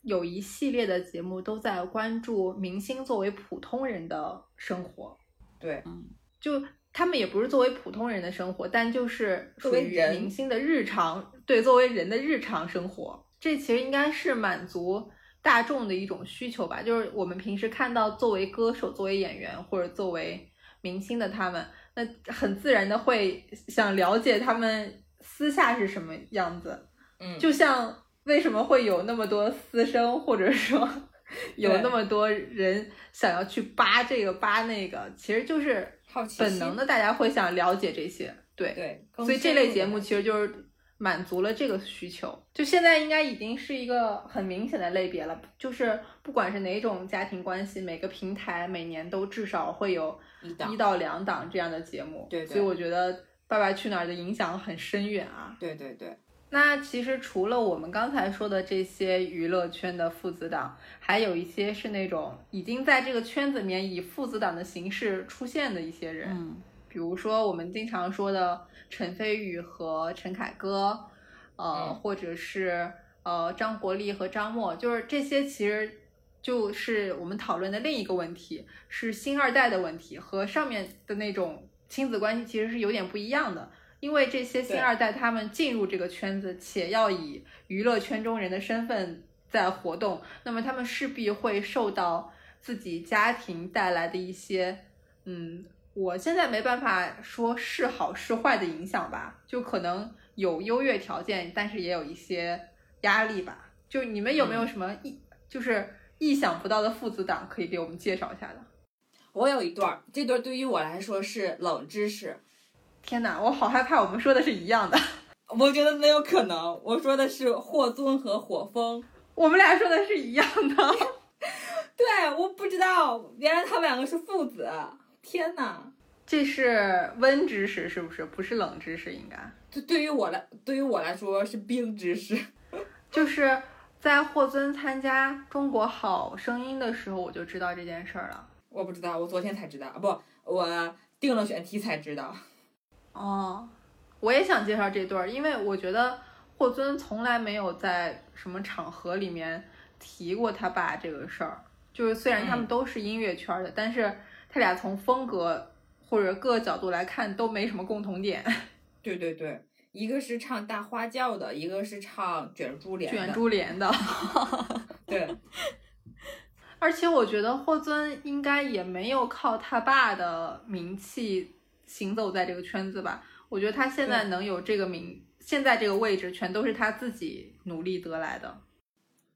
有一系列的节目都在关注明星作为普通人的生活。对，嗯，就他们也不是作为普通人的生活，但就是属于明星的日常，对，作为人的日常生活，这其实应该是满足大众的一种需求吧。就是我们平时看到作为歌手、作为演员或者作为明星的他们。那很自然的会想了解他们私下是什么样子，嗯，就像为什么会有那么多私生，或者说 有那么多人想要去扒这个扒那个，其实就是本能的，大家会想了解这些，对对，所以这类节目其实就是满足了这个需求。就现在应该已经是一个很明显的类别了，就是不管是哪种家庭关系，每个平台每年都至少会有。一到两档这样的节目，对，所以我觉得《爸爸去哪儿》的影响很深远啊。对对对。那其实除了我们刚才说的这些娱乐圈的父子档，还有一些是那种已经在这个圈子里面以父子档的形式出现的一些人，嗯，比如说我们经常说的陈飞宇和陈凯歌，呃，或者是呃张国立和张默，就是这些其实。就是我们讨论的另一个问题，是星二代的问题，和上面的那种亲子关系其实是有点不一样的。因为这些星二代他们进入这个圈子，且要以娱乐圈中人的身份在活动，那么他们势必会受到自己家庭带来的一些，嗯，我现在没办法说是好是坏的影响吧，就可能有优越条件，但是也有一些压力吧。就你们有没有什么一，就是？意想不到的父子档可以给我们介绍一下的。我有一段，这段对于我来说是冷知识。天哪，我好害怕我们说的是一样的。我觉得没有可能，我说的是霍尊和火风，我们俩说的是一样的。对，我不知道，原来他们两个是父子。天哪，这是温知识是不是？不是冷知识，应该。这对于我来，对于我来说是冰知识，就是。在霍尊参加《中国好声音》的时候，我就知道这件事儿了。我不知道，我昨天才知道啊！不，我定了选题才知道。哦，我也想介绍这对儿，因为我觉得霍尊从来没有在什么场合里面提过他爸这个事儿。就是虽然他们都是音乐圈的，但是他俩从风格或者各个角度来看都没什么共同点。对 对对。一个是唱大花轿的，一个是唱卷珠帘卷珠帘的，对。而且我觉得霍尊应该也没有靠他爸的名气行走在这个圈子吧。我觉得他现在能有这个名，现在这个位置，全都是他自己努力得来的。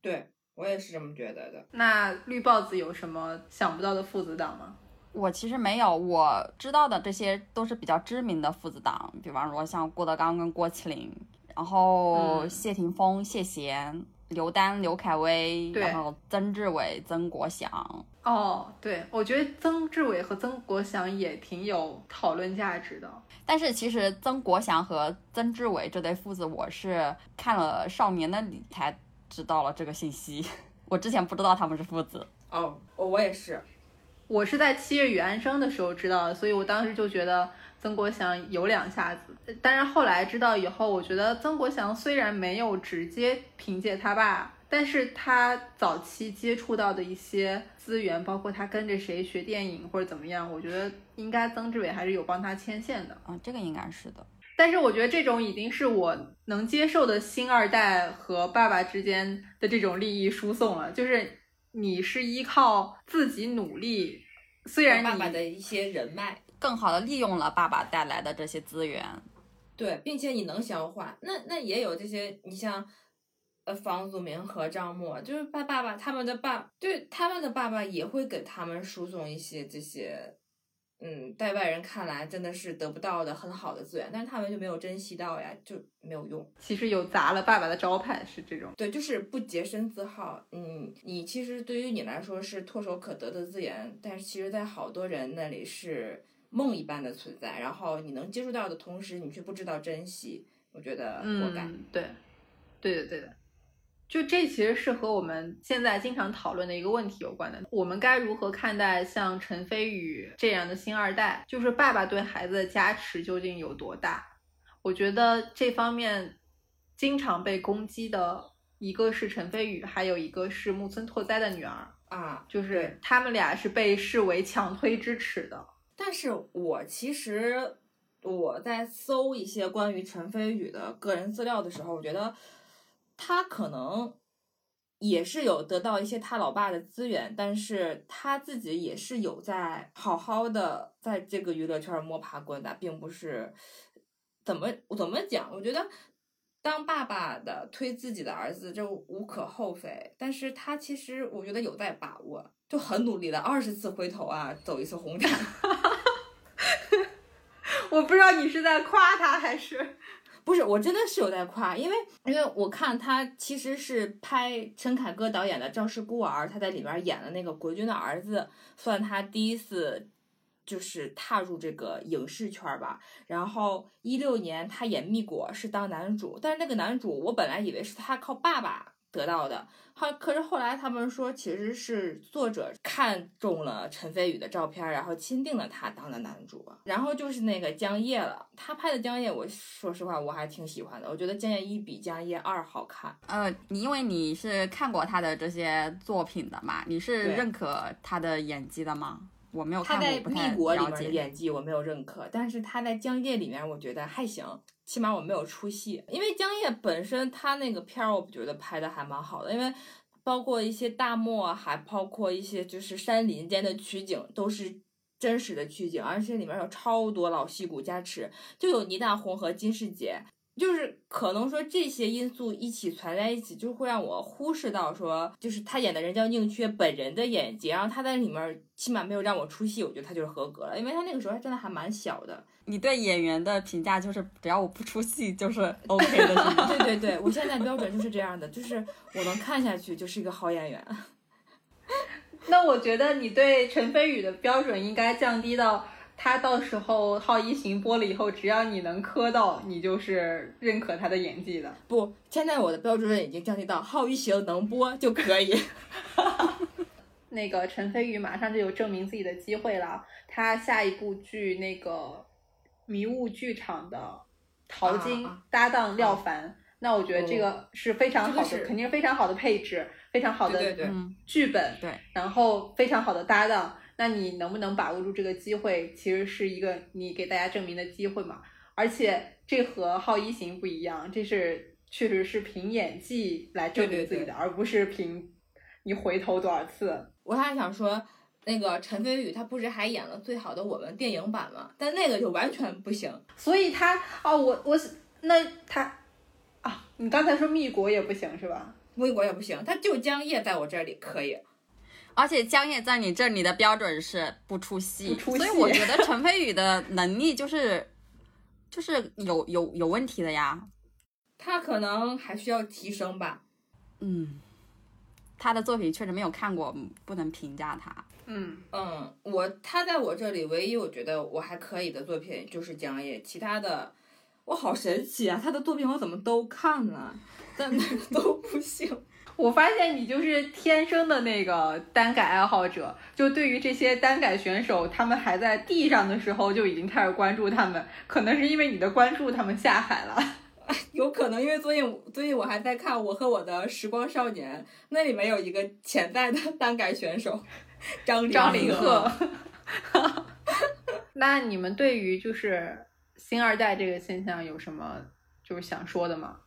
对我也是这么觉得的。那绿帽子有什么想不到的父子档吗？我其实没有，我知道的这些都是比较知名的父子档，比方说像郭德纲跟郭麒麟，然后谢霆锋、谢贤、刘丹、刘恺威，然后曾志伟、曾国祥。哦，对，我觉得曾志伟和曾国祥也挺有讨论价值的。但是其实曾国祥和曾志伟这对父子，我是看了《少年的你》才知道了这个信息，我之前不知道他们是父子。哦，我也是。我是在《七月与安生》的时候知道的，所以我当时就觉得曾国祥有两下子。但是后来知道以后，我觉得曾国祥虽然没有直接凭借他爸，但是他早期接触到的一些资源，包括他跟着谁学电影或者怎么样，我觉得应该曾志伟还是有帮他牵线的啊，这个应该是的。但是我觉得这种已经是我能接受的新二代和爸爸之间的这种利益输送了，就是。你是依靠自己努力虽然爸爸的一些人脉，更好的利用了爸爸带来的这些资源。对，并且你能消化，那那也有这些，你像。呃，房祖名和张默就是爸爸爸，他们的爸，对他们的爸爸也会给他们输送一些这些，嗯，在外人看来真的是得不到的很好的资源，但是他们就没有珍惜到呀，就没有用。其实有砸了爸爸的招牌，是这种。对，就是不洁身自好。嗯，你其实对于你来说是唾手可得的资源，但是其实在好多人那里是梦一般的存在。然后你能接触到的同时，你却不知道珍惜，我觉得活该。对，对的，对的。就这其实是和我们现在经常讨论的一个问题有关的，我们该如何看待像陈飞宇这样的星二代？就是爸爸对孩子的加持究竟有多大？我觉得这方面经常被攻击的一个是陈飞宇，还有一个是木村拓哉的女儿啊，就是他们俩是被视为强推支持的。但是我其实我在搜一些关于陈飞宇的个人资料的时候，我觉得。他可能也是有得到一些他老爸的资源，但是他自己也是有在好好的在这个娱乐圈摸爬滚打，并不是怎么怎么讲。我觉得当爸爸的推自己的儿子就无可厚非，但是他其实我觉得有在把握，就很努力的二十次回头啊，走一次红毯。我不知道你是在夸他还是。不是，我真的是有在夸，因为因为我看他其实是拍陈凯歌导演的《赵氏孤儿》，他在里面演的那个国军的儿子，算他第一次就是踏入这个影视圈吧。然后一六年他演《蜜果》是当男主，但是那个男主我本来以为是他靠爸爸。得到的，好，可是后来他们说，其实是作者看中了陈飞宇的照片，然后钦定了他当了男主。然后就是那个江夜了，他拍的江夜，我说实话我还挺喜欢的，我觉得江夜一比江夜二好看。呃，你因为你是看过他的这些作品的嘛，你是认可他的演技的吗？我没有看过，不太了面的演技我没有认可，但是他在江夜里面，我觉得还行。起码我没有出戏，因为江夜本身他那个片儿，我觉得拍的还蛮好的，因为包括一些大漠，还包括一些就是山林间的取景，都是真实的取景，而且里面有超多老戏骨加持，就有倪大红和金世杰。就是可能说这些因素一起攒在一起，就会让我忽视到说，就是他演的人叫宁缺本人的演技，然后他在里面起码没有让我出戏，我觉得他就是合格了，因为他那个时候还真的还蛮小的。你对演员的评价就是只要我不出戏就是 OK 的，是吗？对对对，我现在标准就是这样的，就是我能看下去就是一个好演员。那我觉得你对陈飞宇的标准应该降低到。他到时候《好一行》播了以后，只要你能磕到，你就是认可他的演技的。不，现在我的标准已经降低到《好一行》能播就可以。那个陈飞宇马上就有证明自己的机会了，他下一部剧那个迷雾剧场的淘金搭档廖凡，那我觉得这个是非常好的，肯定是非常好的配置，非常好的剧本，对，然后非常好的搭档。那你能不能把握住这个机会？其实是一个你给大家证明的机会嘛。而且这和《好一行》不一样，这是确实是凭演技来证明自己的，而不是凭你回头多少次。我还想说，那个陈飞宇他不是还演了《最好的我们》电影版吗？但那个就完全不行。所以他哦，我我那他啊，你刚才说《蜜国》也不行是吧？《蜜国》也不行，他就江夜在我这里可以。而且江夜在你这里的标准是不出戏，所以我觉得陈飞宇的能力就是就是有有有问题的呀，他可能还需要提升吧。嗯，他的作品确实没有看过，不能评价他。嗯嗯，我他在我这里唯一我觉得我还可以的作品就是江夜，其他的我好神奇啊，他的作品我怎么都看了，但 都不行。我发现你就是天生的那个单改爱好者，就对于这些单改选手，他们还在地上的时候就已经开始关注他们，可能是因为你的关注，他们下海了。有可能，因为最近最近我还在看《我和我的时光少年》，那里面有一个潜在的单改选手张张凌赫。那你们对于就是星二代这个现象有什么就是想说的吗？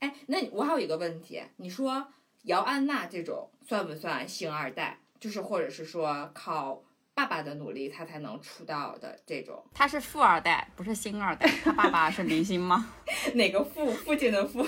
哎，那我还有一个问题，你说。姚安娜这种算不算星二代？就是或者是说靠爸爸爸的努力，他才能出道的这种。他是富二代，不是星二代。他爸爸是明星吗？哪个富？父亲的父？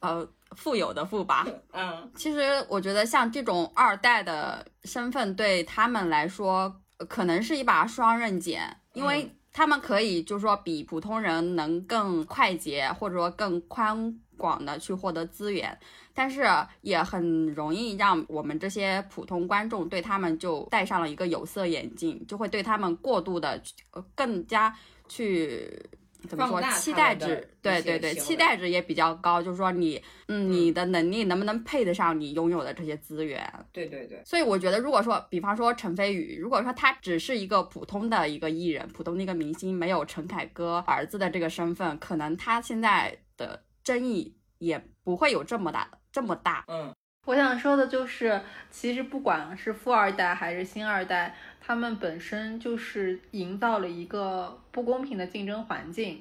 呃，富有的富吧。嗯，其实我觉得像这种二代的身份，对他们来说可能是一把双刃剑，因为他们可以就是说比普通人能更快捷，或者说更宽广的去获得资源，但是也很容易让我们这些普通观众对他们就戴上了一个有色眼镜，就会对他们过度的呃更加去。怎么说？期待值，对对对，期待值也比较高。就是说你，嗯，你的能力能不能配得上你拥有的这些资源？对对对。所以我觉得，如果说，比方说陈飞宇，如果说他只是一个普通的一个艺人，普通的一个明星，没有陈凯歌儿子的这个身份，可能他现在的争议也不会有这么大这么大。嗯，我想说的就是，其实不管是富二代还是星二代。他们本身就是营造了一个不公平的竞争环境，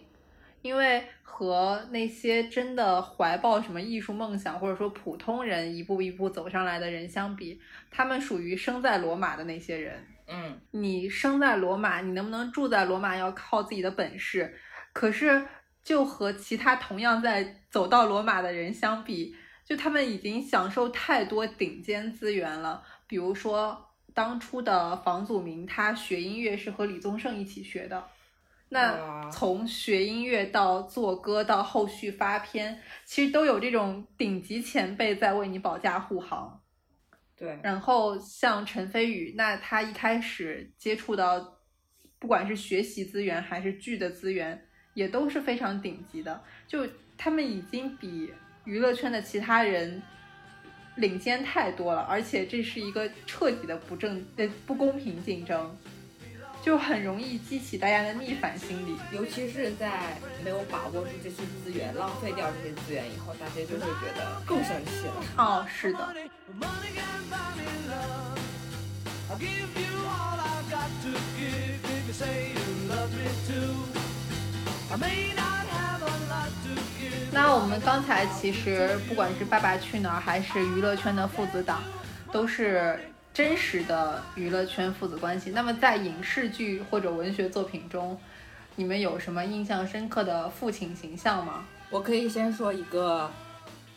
因为和那些真的怀抱什么艺术梦想或者说普通人一步一步走上来的人相比，他们属于生在罗马的那些人。嗯，你生在罗马，你能不能住在罗马要靠自己的本事。可是，就和其他同样在走到罗马的人相比，就他们已经享受太多顶尖资源了，比如说。当初的房祖名，他学音乐是和李宗盛一起学的。那从学音乐到做歌到后续发片，其实都有这种顶级前辈在为你保驾护航。对。然后像陈飞宇，那他一开始接触到，不管是学习资源还是剧的资源，也都是非常顶级的。就他们已经比娱乐圈的其他人。领先太多了，而且这是一个彻底的不正呃不公平竞争，就很容易激起大家的逆反心理。尤其是在没有把握住这些资源、浪费掉这些资源以后，大家就会觉得更生气了。哦，是的。那我们刚才其实不管是《爸爸去哪儿》还是娱乐圈的父子档，都是真实的娱乐圈父子关系。那么在影视剧或者文学作品中，你们有什么印象深刻的父亲形象吗？我可以先说一个，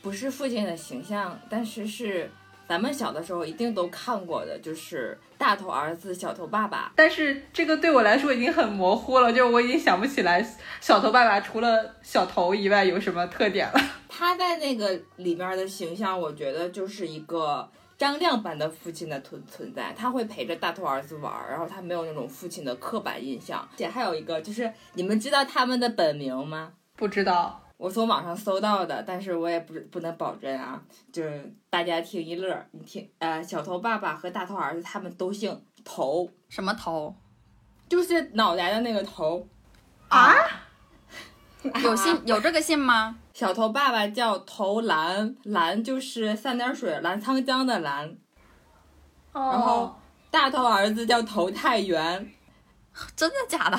不是父亲的形象，但是是。咱们小的时候一定都看过的，就是大头儿子小头爸爸。但是这个对我来说已经很模糊了，就我已经想不起来小头爸爸除了小头以外有什么特点了。他在那个里面的形象，我觉得就是一个张亮般的父亲的存存在。他会陪着大头儿子玩，然后他没有那种父亲的刻板印象。而且还有一个就是，你们知道他们的本名吗？不知道。我从网上搜到的，但是我也不不能保证啊，就是大家听一乐。你听，呃，小头爸爸和大头儿子他们都姓头，什么头？就是脑袋的那个头。啊？有姓有这个姓吗？小头爸爸叫头蓝，蓝就是三点水，澜沧江的澜。哦。然后大头儿子叫头太元。真的假的？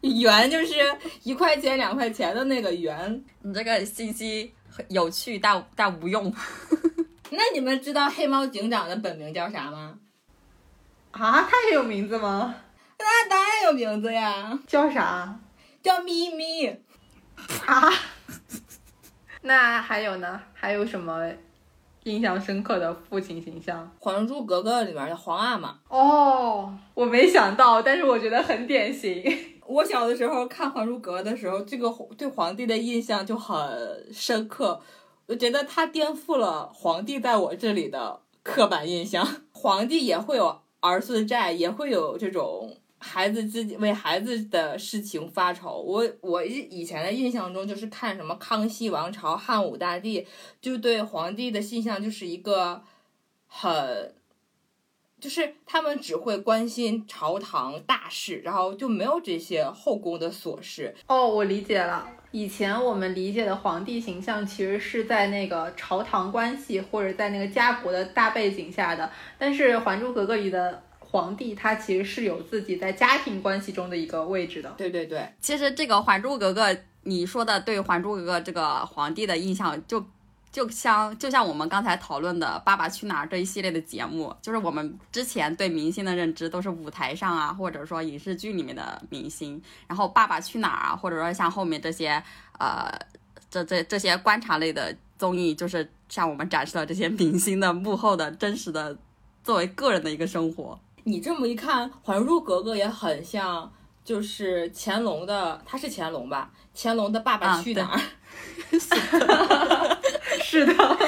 元就是一块钱、两块钱的那个元。你这个信息有趣但但无用。那你们知道黑猫警长的本名叫啥吗？啊，他也有名字吗？那当然有名字呀。叫啥？叫咪咪。啊？那还有呢？还有什么？印象深刻的父亲形象，《还珠格格》里面的皇阿玛。哦，我没想到，但是我觉得很典型。我小的时候看《还珠格格》的时候，这个对皇帝的印象就很深刻。我觉得他颠覆了皇帝在我这里的刻板印象。皇帝也会有儿孙债，也会有这种。孩子自己为孩子的事情发愁，我我以以前的印象中就是看什么康熙王朝、汉武大帝，就对皇帝的印象就是一个很，就是他们只会关心朝堂大事，然后就没有这些后宫的琐事。哦，我理解了，以前我们理解的皇帝形象其实是在那个朝堂关系或者在那个家国的大背景下的，但是《还珠格格》里的。皇帝他其实是有自己在家庭关系中的一个位置的。对对对，其实这个《还珠格格》，你说的对《还珠格格》这个皇帝的印象，就就像就像我们刚才讨论的《爸爸去哪儿》这一系列的节目，就是我们之前对明星的认知都是舞台上啊，或者说影视剧里面的明星，然后《爸爸去哪儿》啊，或者说像后面这些呃这这这些观察类的综艺，就是向我们展示了这些明星的幕后的真实的作为个人的一个生活。你这么一看，《还珠格格》也很像，就是乾隆的，他是乾隆吧？乾隆的《爸爸去哪儿》是的，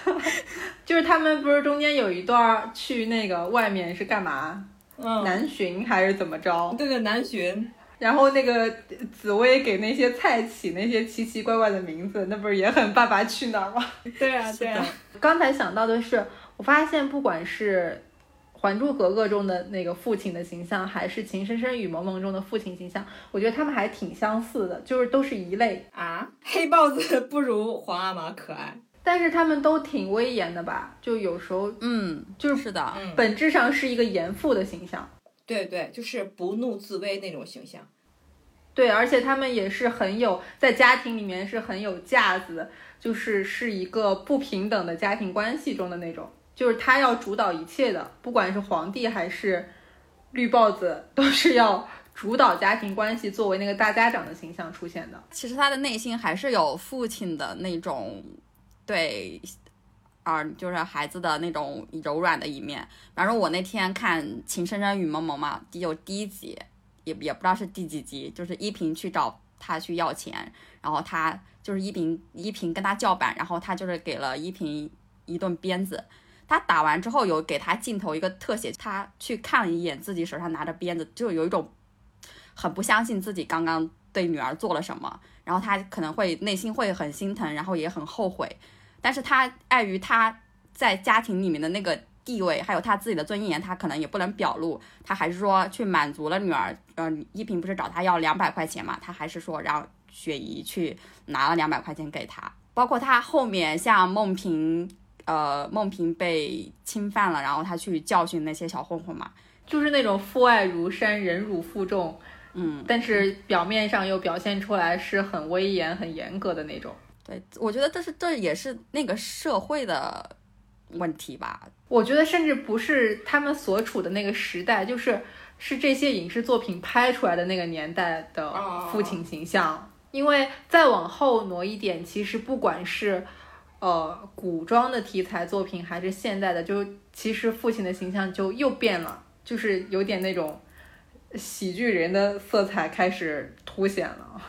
就是他们不是中间有一段去那个外面是干嘛？嗯，南巡还是怎么着？对对，南巡。然后那个紫薇给那些菜起那些奇奇怪怪的名字，那不是也很《爸爸去哪儿》吗？对啊，对啊。刚才想到的是，我发现不管是《还珠格格》中的那个父亲的形象，还是《情深深雨蒙蒙》中的父亲形象，我觉得他们还挺相似的，就是都是一类啊。黑豹子不如皇阿玛可爱，但是他们都挺威严的吧？就有时候，嗯，就是的，本质上是一个严父的形象。对对，就是不怒自威那种形象。对，而且他们也是很有在家庭里面是很有架子，就是是一个不平等的家庭关系中的那种，就是他要主导一切的，不管是皇帝还是绿帽子，都是要主导家庭关系，作为那个大家长的形象出现的。其实他的内心还是有父亲的那种对。啊，就是孩子的那种柔软的一面。反正，我那天看《情深深雨蒙蒙》嘛，有第一集，也也不知道是第几集，就是依萍去找他去要钱，然后他就是依萍，依萍跟他叫板，然后他就是给了依萍一顿鞭子。他打完之后，有给他镜头一个特写，他去看了一眼自己手上拿着鞭子，就有一种很不相信自己刚刚对女儿做了什么，然后他可能会内心会很心疼，然后也很后悔。但是他碍于他在家庭里面的那个地位，还有他自己的尊严，他可能也不能表露。他还是说去满足了女儿。嗯，依萍不是找他要两百块钱嘛？他还是说让雪姨去拿了两百块钱给他。包括他后面像孟萍，呃，孟平被侵犯了，然后他去教训那些小混混嘛，就是那种父爱如山，忍辱负重。嗯，但是表面上又表现出来是很威严、很严格的那种。对，我觉得这是这也是那个社会的问题吧。我觉得甚至不是他们所处的那个时代，就是是这些影视作品拍出来的那个年代的父亲形象。因为再往后挪一点，其实不管是呃古装的题材作品，还是现代的，就其实父亲的形象就又变了，就是有点那种喜剧人的色彩开始凸显了。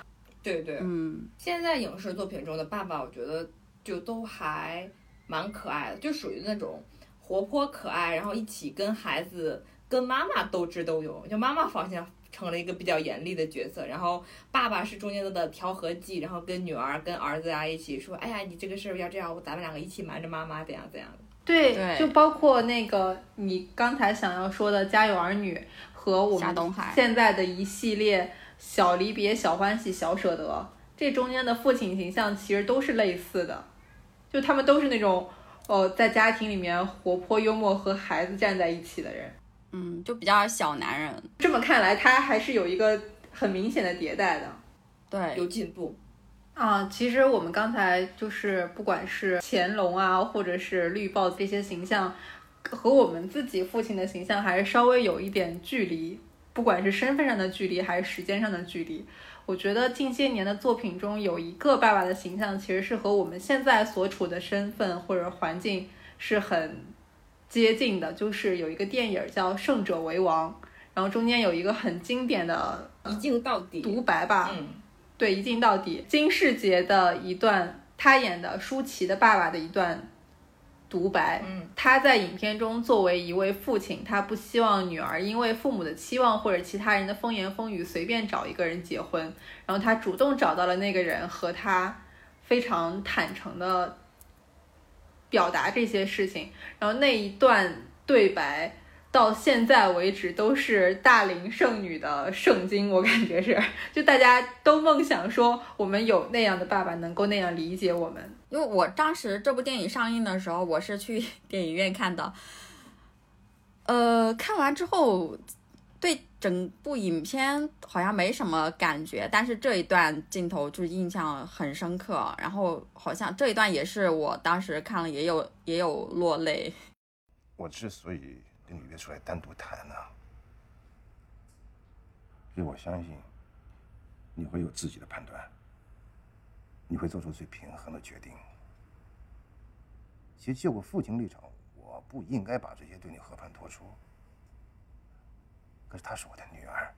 对对，嗯，现在影视作品中的爸爸，我觉得就都还蛮可爱的，就属于那种活泼可爱，然后一起跟孩子、跟妈妈斗智斗勇。就妈妈好像成了一个比较严厉的角色，然后爸爸是中间的调和剂，然后跟女儿、跟儿子啊一起说：“哎呀，你这个事儿要这样，咱们两个一起瞒着妈妈，怎样怎样的。”对，就包括那个你刚才想要说的《家有儿女》和我们现在的一系列。小离别、小欢喜、小舍得，这中间的父亲形象其实都是类似的，就他们都是那种，呃，在家庭里面活泼幽默，和孩子站在一起的人，嗯，就比较小男人。这么看来，他还是有一个很明显的迭代的，对，有进步。啊，其实我们刚才就是不管是乾隆啊，或者是绿豹这些形象，和我们自己父亲的形象还是稍微有一点距离。不管是身份上的距离还是时间上的距离，我觉得近些年的作品中有一个爸爸的形象，其实是和我们现在所处的身份或者环境是很接近的。就是有一个电影叫《胜者为王》，然后中间有一个很经典的一镜到底独白吧，嗯，对，一镜到底，金世杰的一段，他演的舒淇的爸爸的一段。独白，嗯，他在影片中作为一位父亲，他不希望女儿因为父母的期望或者其他人的风言风语随便找一个人结婚，然后他主动找到了那个人，和他非常坦诚的表达这些事情，然后那一段对白。到现在为止都是大龄剩女的圣经，我感觉是，就大家都梦想说我们有那样的爸爸能够那样理解我们。因为我当时这部电影上映的时候，我是去电影院看的，呃，看完之后对整部影片好像没什么感觉，但是这一段镜头就是印象很深刻。然后好像这一段也是我当时看了也有也有落泪。我之所以跟你约出来单独谈呢，因为我相信你会有自己的判断，你会做出最平衡的决定。其实就我父亲立场，我不应该把这些对你和盘托出。可是她是我的女儿，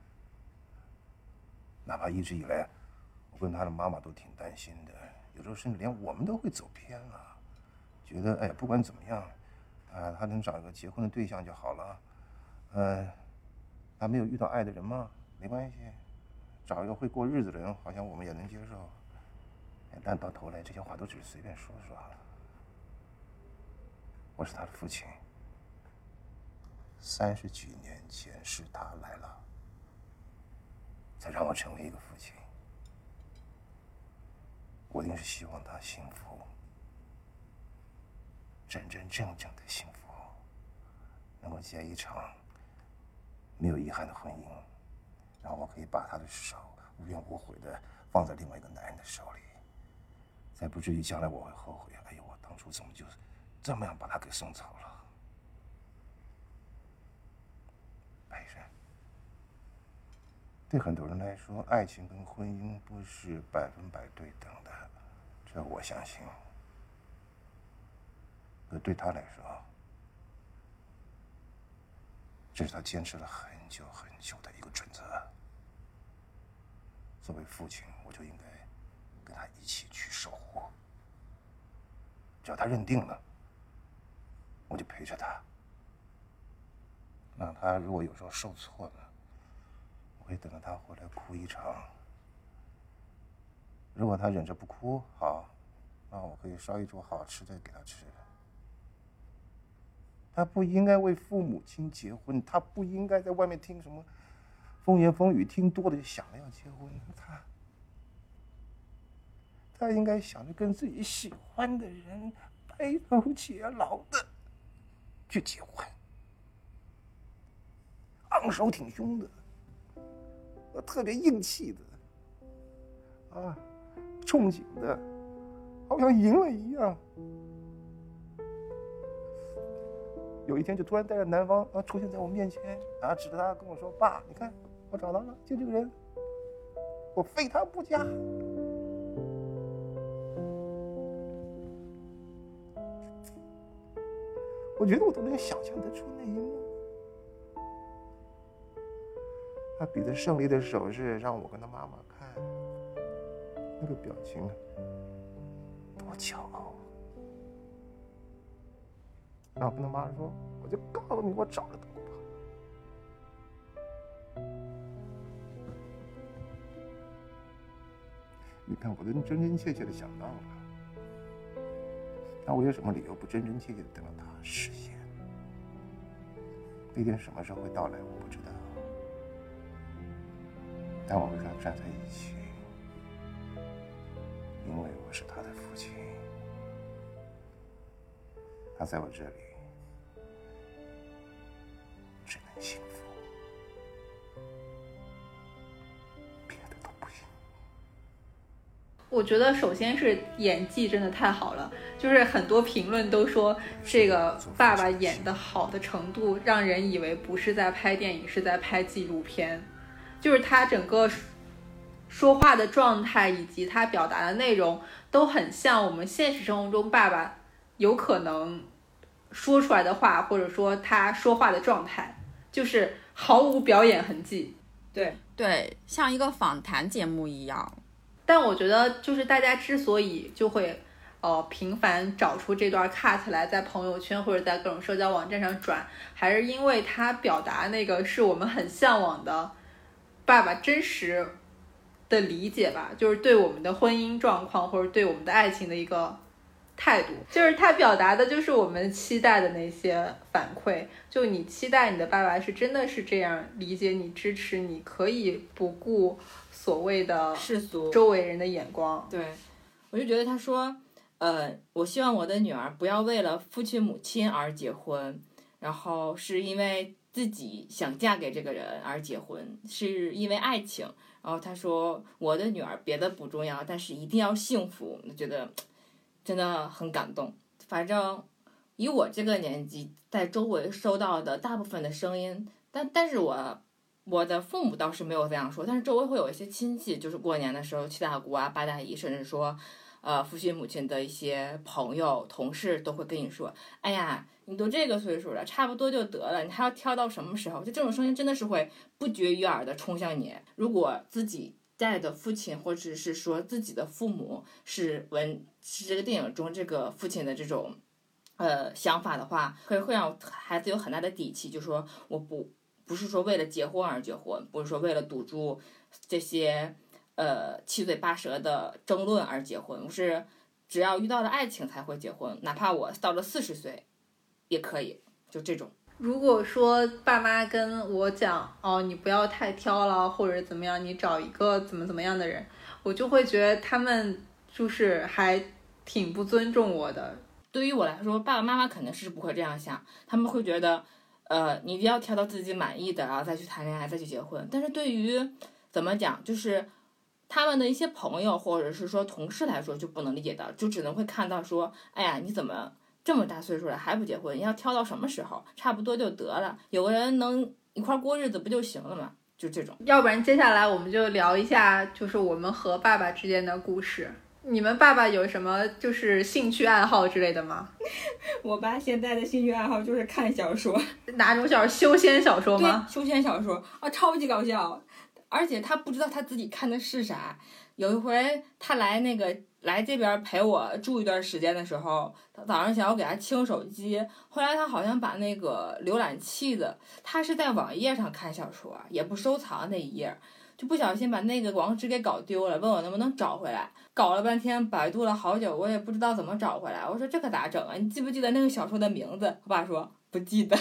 哪怕一直以来，我跟她的妈妈都挺担心的，有时候甚至连我们都会走偏了，觉得哎，不管怎么样，啊，她能找一个结婚的对象就好了，嗯，她没有遇到爱的人吗？没关系，找一个会过日子的人，好像我们也能接受。但到头来，这些话都只是随便说说。我是她的父亲。三十几年前是他来了，才让我成为一个父亲。我一定是希望他幸福，真真正正的幸福，能够结一场没有遗憾的婚姻，然后我可以把他的手无怨无悔的放在另外一个男人的手里，才不至于将来我会后悔。哎呦，我当初怎么就这么样把他给送走了？对很多人来说，爱情跟婚姻不是百分百对等的，这我相信。可对他来说，这是他坚持了很久很久的一个准则。作为父亲，我就应该跟他一起去守护。只要他认定了，我就陪着他。让他如果有时候受挫了，我会等着他回来哭一场。如果他忍着不哭，好，那我可以烧一桌好吃的给他吃。他不应该为父母亲结婚，他不应该在外面听什么风言风语，听多了就想着要结婚。他，他应该想着跟自己喜欢的人白头偕老的去结婚，昂首挺胸的。特别硬气的，啊，憧憬的，好像赢了一样。有一天就突然带着男方啊出现在我面前，啊指着他跟我说：“爸，你看我找到了，就这个人，我非他不嫁。”我觉得我都能想象得出那一幕。他比着胜利的手势，让我跟他妈妈看，那个表情，多骄傲！然后跟他妈说：“我就告诉你，我找得到他。”你看，我都真真切切的想到了，那我有什么理由不真真切切的等到他实现？那天什么时候会到来，我不知道。但我会跟他站在一起，因为我是他的父亲，他在我这里。只能幸福，别的都不行。我觉得首先是演技真的太好了，就是很多评论都说这个爸爸演的好的程度，让人以为不是在拍电影，是在拍纪录片。就是他整个说话的状态以及他表达的内容都很像我们现实生活中爸爸有可能说出来的话，或者说他说话的状态，就是毫无表演痕迹。对对，像一个访谈节目一样。但我觉得，就是大家之所以就会呃频繁找出这段 cut 来在朋友圈或者在各种社交网站上转，还是因为他表达那个是我们很向往的。爸爸真实的理解吧，就是对我们的婚姻状况或者对我们的爱情的一个态度，就是他表达的，就是我们期待的那些反馈。就你期待你的爸爸是真的是这样理解你、支持你，可以不顾所谓的世俗、周围人的眼光。对，我就觉得他说，呃，我希望我的女儿不要为了父亲母亲而结婚，然后是因为。自己想嫁给这个人而结婚，是因为爱情。然后他说：“我的女儿别的不重要，但是一定要幸福。”我觉得真的很感动。反正以我这个年纪，在周围收到的大部分的声音，但但是我我的父母倒是没有这样说，但是周围会有一些亲戚，就是过年的时候，七大姑啊、八大姨，甚至说，呃，父亲母亲的一些朋友、同事都会跟你说：“哎呀。”你都这个岁数了，差不多就得了，你还要挑到什么时候？就这种声音真的是会不绝于耳的冲向你。如果自己带的父亲，或者是说自己的父母是文是这个电影中这个父亲的这种呃想法的话，会会让孩子有很大的底气，就说我不不是说为了结婚而结婚，不是说为了堵住这些呃七嘴八舌的争论而结婚，我是只要遇到了爱情才会结婚，哪怕我到了四十岁。也可以，就这种。如果说爸妈跟我讲，哦，你不要太挑了，或者怎么样，你找一个怎么怎么样的人，我就会觉得他们就是还挺不尊重我的。对于我来说，爸爸妈妈肯定是不会这样想，他们会觉得，呃，你一定要挑到自己满意的，然后再去谈恋爱，再去结婚。但是对于怎么讲，就是他们的一些朋友或者是说同事来说，就不能理解到，就只能会看到说，哎呀，你怎么？这么大岁数了还不结婚，你要挑到什么时候？差不多就得了，有个人能一块过日子不就行了吗？就这种。要不然接下来我们就聊一下，就是我们和爸爸之间的故事。你们爸爸有什么就是兴趣爱好之类的吗？我爸现在的兴趣爱好就是看小说，哪种小说？修仙小说吗？修仙小说啊，超级搞笑，而且他不知道他自己看的是啥。有一回他来那个。来这边陪我住一段时间的时候，他早上想要给他清手机，后来他好像把那个浏览器的，他是在网页上看小说，也不收藏那一页，就不小心把那个网址给搞丢了，问我能不能找回来，搞了半天，百度了好久，我也不知道怎么找回来。我说这可咋整啊？你记不记得那个小说的名字？我爸说不记得。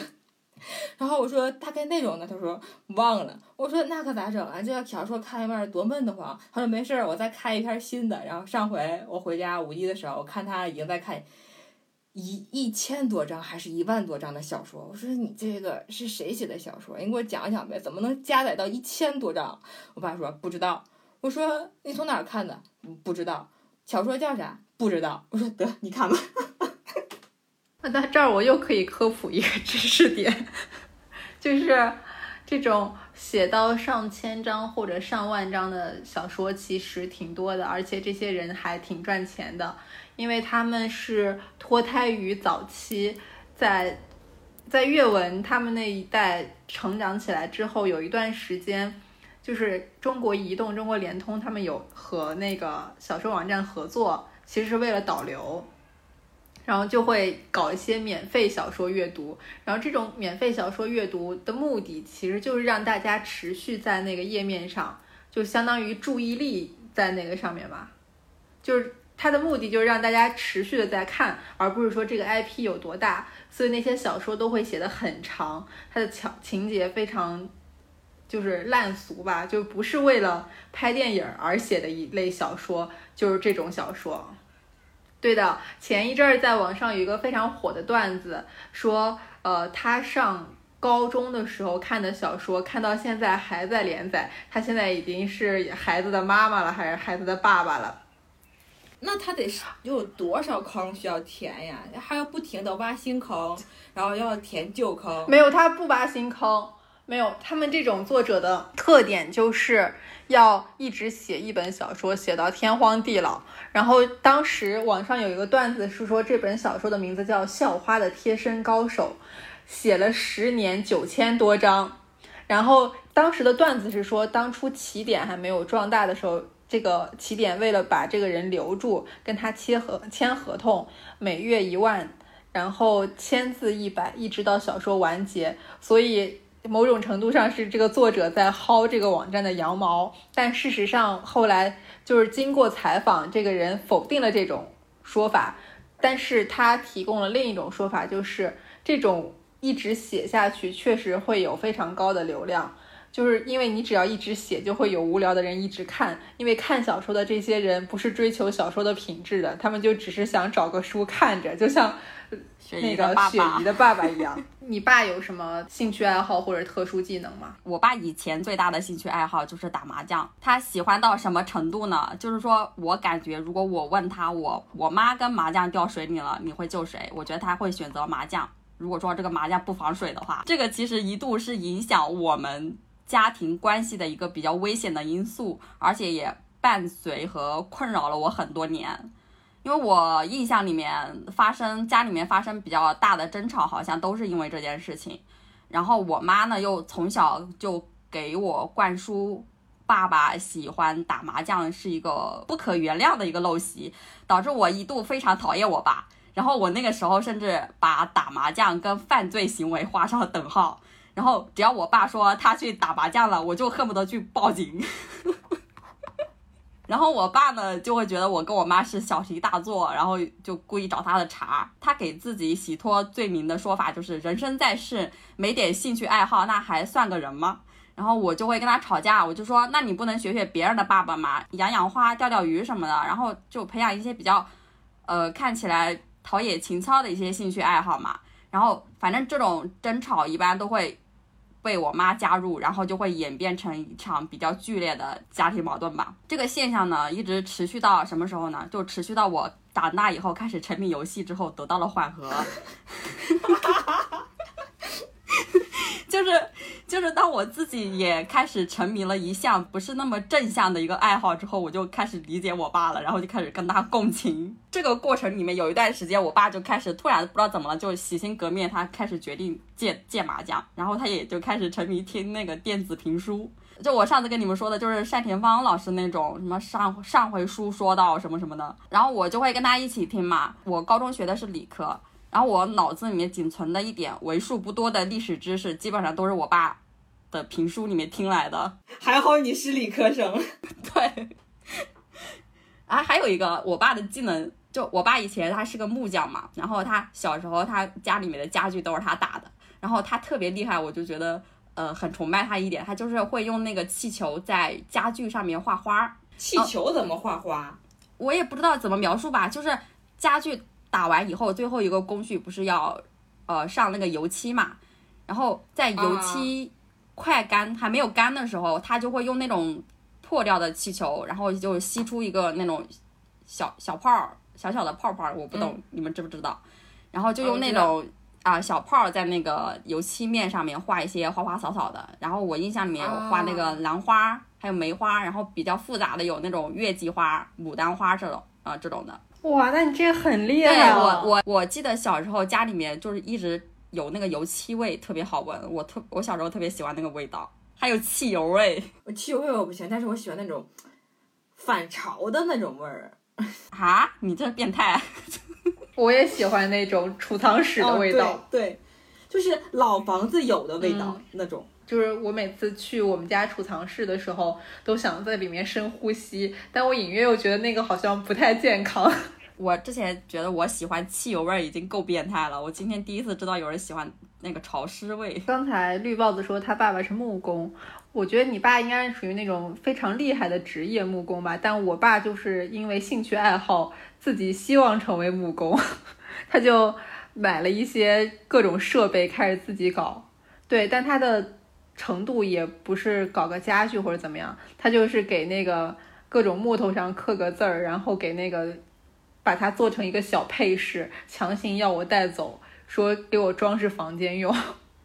然后我说大概内容呢？他说忘了。我说那可咋整啊？这个小说看一半多闷得慌。他说没事儿，我再看一篇新的。然后上回我回家五一的时候，我看他已经在看一一千多章还是一万多章的小说。我说你这个是谁写的小说？你给我讲讲呗，怎么能加载到一千多章？我爸说不知道。我说你从哪儿看的？不知道。小说叫啥？不知道。我说得你看吧。那在这儿我又可以科普一个 知识点，就是这种写到上千章或者上万章的小说其实挺多的，而且这些人还挺赚钱的，因为他们是脱胎于早期在在阅文他们那一代成长起来之后，有一段时间就是中国移动、中国联通他们有和那个小说网站合作，其实是为了导流。然后就会搞一些免费小说阅读，然后这种免费小说阅读的目的其实就是让大家持续在那个页面上，就相当于注意力在那个上面嘛，就是它的目的就是让大家持续的在看，而不是说这个 IP 有多大，所以那些小说都会写的很长，它的情情节非常就是烂俗吧，就不是为了拍电影而写的一类小说，就是这种小说。对的，前一阵儿在网上有一个非常火的段子，说，呃，他上高中的时候看的小说，看到现在还在连载，他现在已经是孩子的妈妈了，还是孩子的爸爸了？那他得有多少坑需要填呀？还要不停的挖新坑，然后要填旧坑？没有，他不挖新坑。没有，他们这种作者的特点就是要一直写一本小说，写到天荒地老。然后当时网上有一个段子是说，这本小说的名字叫《校花的贴身高手》，写了十年九千多章。然后当时的段子是说，当初起点还没有壮大的时候，这个起点为了把这个人留住，跟他签合签合同，每月一万，然后签字一百，一直到小说完结，所以。某种程度上是这个作者在薅这个网站的羊毛，但事实上后来就是经过采访，这个人否定了这种说法，但是他提供了另一种说法，就是这种一直写下去确实会有非常高的流量，就是因为你只要一直写，就会有无聊的人一直看。因为看小说的这些人不是追求小说的品质的，他们就只是想找个书看着，就像那个 雪姨的爸爸一样。你爸有什么兴趣爱好或者特殊技能吗？我爸以前最大的兴趣爱好就是打麻将，他喜欢到什么程度呢？就是说我感觉，如果我问他，我我妈跟麻将掉水里了，你会救谁？我觉得他会选择麻将。如果说这个麻将不防水的话，这个其实一度是影响我们。家庭关系的一个比较危险的因素，而且也伴随和困扰了我很多年。因为我印象里面发生家里面发生比较大的争吵，好像都是因为这件事情。然后我妈呢，又从小就给我灌输爸爸喜欢打麻将是一个不可原谅的一个陋习，导致我一度非常讨厌我爸。然后我那个时候甚至把打麻将跟犯罪行为画上了等号。然后只要我爸说他去打麻将了，我就恨不得去报警。然后我爸呢就会觉得我跟我妈是小题大做，然后就故意找他的茬。他给自己洗脱罪名的说法就是人生在世没点兴趣爱好那还算个人吗？然后我就会跟他吵架，我就说那你不能学学别人的爸爸吗？养养花、钓钓鱼什么的，然后就培养一些比较呃看起来陶冶情操的一些兴趣爱好嘛。然后反正这种争吵一般都会。被我妈加入，然后就会演变成一场比较剧烈的家庭矛盾吧。这个现象呢，一直持续到什么时候呢？就持续到我长大以后开始沉迷游戏之后，得到了缓和。就是。就是当我自己也开始沉迷了一项不是那么正向的一个爱好之后，我就开始理解我爸了，然后就开始跟他共情。这个过程里面有一段时间，我爸就开始突然不知道怎么了，就洗心革面，他开始决定戒戒麻将，然后他也就开始沉迷听那个电子评书。就我上次跟你们说的，就是单田芳老师那种什么上上回书说到什么什么的，然后我就会跟他一起听嘛。我高中学的是理科，然后我脑子里面仅存的一点为数不多的历史知识，基本上都是我爸。的评书里面听来的，还好你是理科生，对。啊，还有一个我爸的技能，就我爸以前他是个木匠嘛，然后他小时候他家里面的家具都是他打的，然后他特别厉害，我就觉得呃很崇拜他一点，他就是会用那个气球在家具上面画花。气球怎么画花？我也不知道怎么描述吧，就是家具打完以后，最后一个工序不是要呃上那个油漆嘛，然后在油漆。快干还没有干的时候，他就会用那种破掉的气球，然后就吸出一个那种小小泡儿，小小的泡泡，我不懂你们知不知道？然后就用那种啊小泡在那个油漆面上面画一些花花草草的。然后我印象里面有画那个兰花，还有梅花，然后比较复杂的有那种月季花、牡丹花这种啊这种的。哇，那你这个很厉害！我我我记得小时候家里面就是一直。有那个油漆味，特别好闻。我特我小时候特别喜欢那个味道，还有汽油味。我汽油味我不喜欢，但是我喜欢那种反潮的那种味儿。啊，你这变态！我也喜欢那种储藏室的味道，对，就是老房子有的味道那种。就是我每次去我们家储藏室的时候，都想在里面深呼吸，但我隐约又觉得那个好像不太健康。我之前觉得我喜欢汽油味已经够变态了，我今天第一次知道有人喜欢那个潮湿味。刚才绿帽子说他爸爸是木工，我觉得你爸应该是属于那种非常厉害的职业木工吧，但我爸就是因为兴趣爱好，自己希望成为木工，他就买了一些各种设备开始自己搞。对，但他的程度也不是搞个家具或者怎么样，他就是给那个各种木头上刻个字儿，然后给那个。把它做成一个小配饰，强行要我带走，说给我装饰房间用。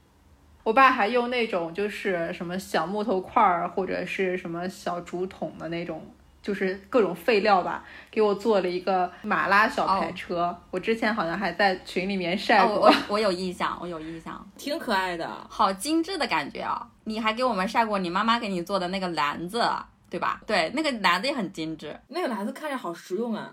我爸还用那种就是什么小木头块儿或者是什么小竹筒的那种，就是各种废料吧，给我做了一个马拉小排车。我之前好像还在群里面晒过，我我有印象，我有印象，挺可爱的，好精致的感觉啊！你还给我们晒过你妈妈给你做的那个篮子，对吧？对，那个篮子也很精致，那个篮子看着好实用啊。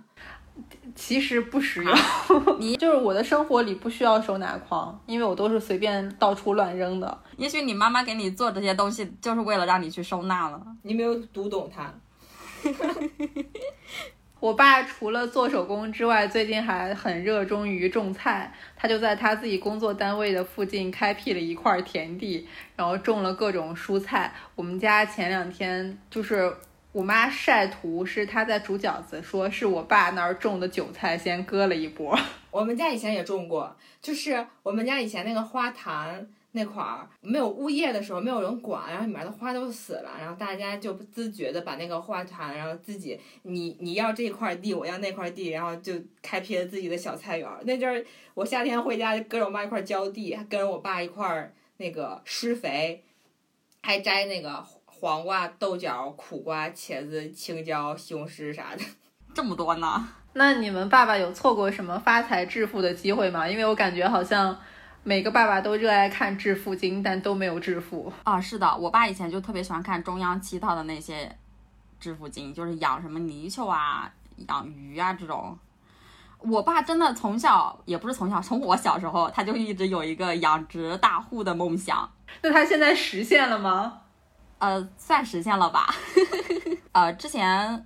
其实不实用，你就是我的生活里不需要收纳筐，因为我都是随便到处乱扔的。也许你妈妈给你做这些东西，就是为了让你去收纳了。你没有读懂她。我爸除了做手工之外，最近还很热衷于种菜。他就在他自己工作单位的附近开辟了一块田地，然后种了各种蔬菜。我们家前两天就是我妈晒图，是她在煮饺子，说是我爸那儿种的韭菜先割了一波。我们家以前也种过，就是我们家以前那个花坛。那块儿没有物业的时候，没有人管，然后里面的花都死了，然后大家就不自觉的把那个花坛，然后自己你你要这块地，我要那块地，然后就开辟了自己的小菜园。那阵儿我夏天回家就跟着我妈一块浇地，还跟着我爸一块儿那个施肥，还摘那个黄瓜、豆角、苦瓜、茄子、青椒、西红柿啥的，这么多呢？那你们爸爸有错过什么发财致富的机会吗？因为我感觉好像。每个爸爸都热爱看致富经，但都没有致富啊！是的，我爸以前就特别喜欢看中央七套的那些致富经，就是养什么泥鳅啊、养鱼啊这种。我爸真的从小也不是从小，从我小时候他就一直有一个养殖大户的梦想。那他现在实现了吗？呃，算实现了吧。呃，之前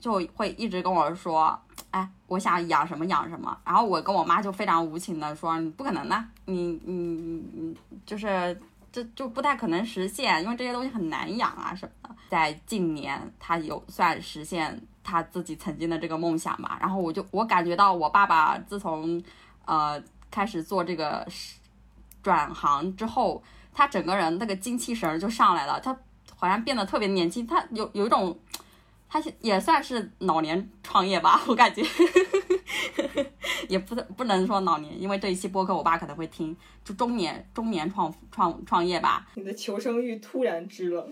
就会一直跟我说。哎，我想养什么养什么，然后我跟我妈就非常无情的说，你不可能的，你你你你就是这就不太可能实现，因为这些东西很难养啊什么的。在近年，他有算实现他自己曾经的这个梦想吧。然后我就我感觉到我爸爸自从呃开始做这个转行之后，他整个人那个精气神就上来了，他好像变得特别年轻，他有有一种。他也算是老年创业吧，我感觉，也不不能说老年，因为这一期播客我爸可能会听，就中年中年创创创业吧。你的求生欲突然之冷，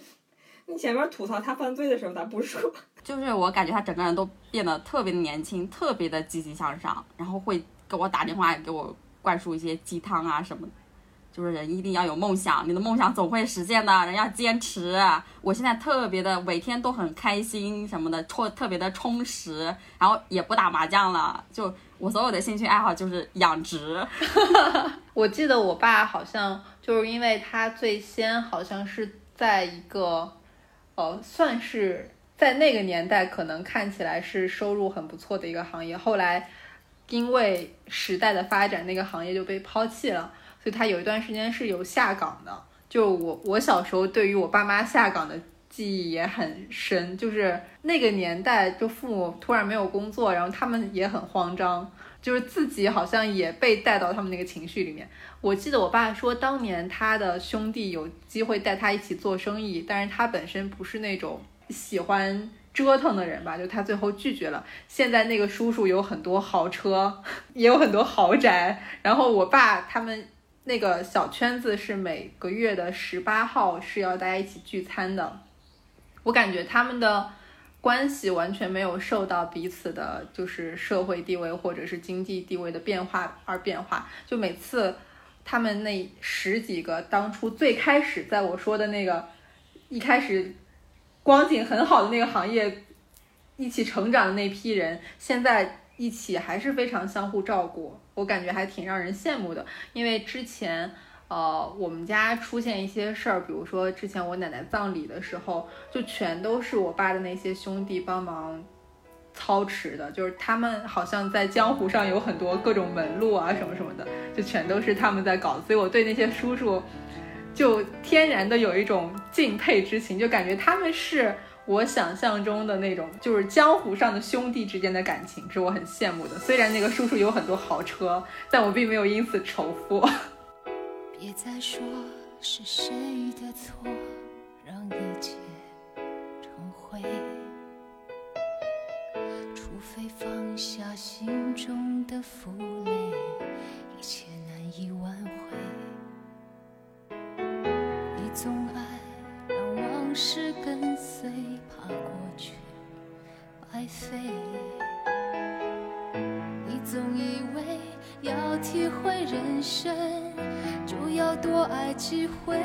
你前面吐槽他犯罪的时候他不说，就是我感觉他整个人都变得特别的年轻，特别的积极向上，然后会给我打电话，给我灌输一些鸡汤啊什么的。就是人一定要有梦想，你的梦想总会实现的。人要坚持。我现在特别的每天都很开心什么的，充特别的充实，然后也不打麻将了。就我所有的兴趣爱好就是养殖。我记得我爸好像就是因为他最先好像是在一个，呃，算是在那个年代可能看起来是收入很不错的一个行业，后来因为时代的发展，那个行业就被抛弃了。就他有一段时间是有下岗的，就我我小时候对于我爸妈下岗的记忆也很深，就是那个年代，就父母突然没有工作，然后他们也很慌张，就是自己好像也被带到他们那个情绪里面。我记得我爸说，当年他的兄弟有机会带他一起做生意，但是他本身不是那种喜欢折腾的人吧，就他最后拒绝了。现在那个叔叔有很多豪车，也有很多豪宅，然后我爸他们。那个小圈子是每个月的十八号是要大家一起聚餐的，我感觉他们的关系完全没有受到彼此的，就是社会地位或者是经济地位的变化而变化。就每次他们那十几个当初最开始在我说的那个一开始光景很好的那个行业一起成长的那批人，现在。一起还是非常相互照顾，我感觉还挺让人羡慕的。因为之前，呃，我们家出现一些事儿，比如说之前我奶奶葬礼的时候，就全都是我爸的那些兄弟帮忙操持的，就是他们好像在江湖上有很多各种门路啊什么什么的，就全都是他们在搞。所以我对那些叔叔就天然的有一种敬佩之情，就感觉他们是。我想象中的那种就是江湖上的兄弟之间的感情，是我很羡慕的。虽然那个叔叔有很多豪车，但我并没有因此仇富。别再说是谁的错，让一切成灰。除非放下心中的负累，一切难以挽回。让往事跟随。白费。你总以为要体会人生，就要多爱几回。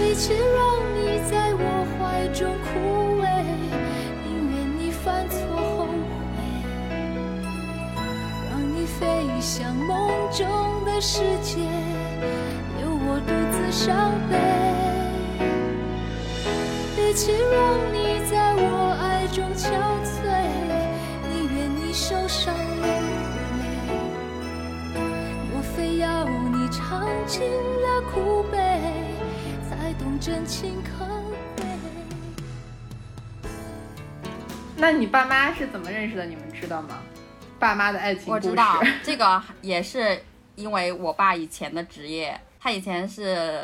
与其让你在我怀中枯萎，宁愿你犯错后悔，让你飞向梦中的世界，伤悲。起让你在我爱中憔悴，宁愿你受伤流泪。莫非要你尝尽了苦悲，才懂真情可贵？那你爸妈是怎么认识的？你们知道吗？爸妈的爱情我知道这个也是因为我爸以前的职业，他以前是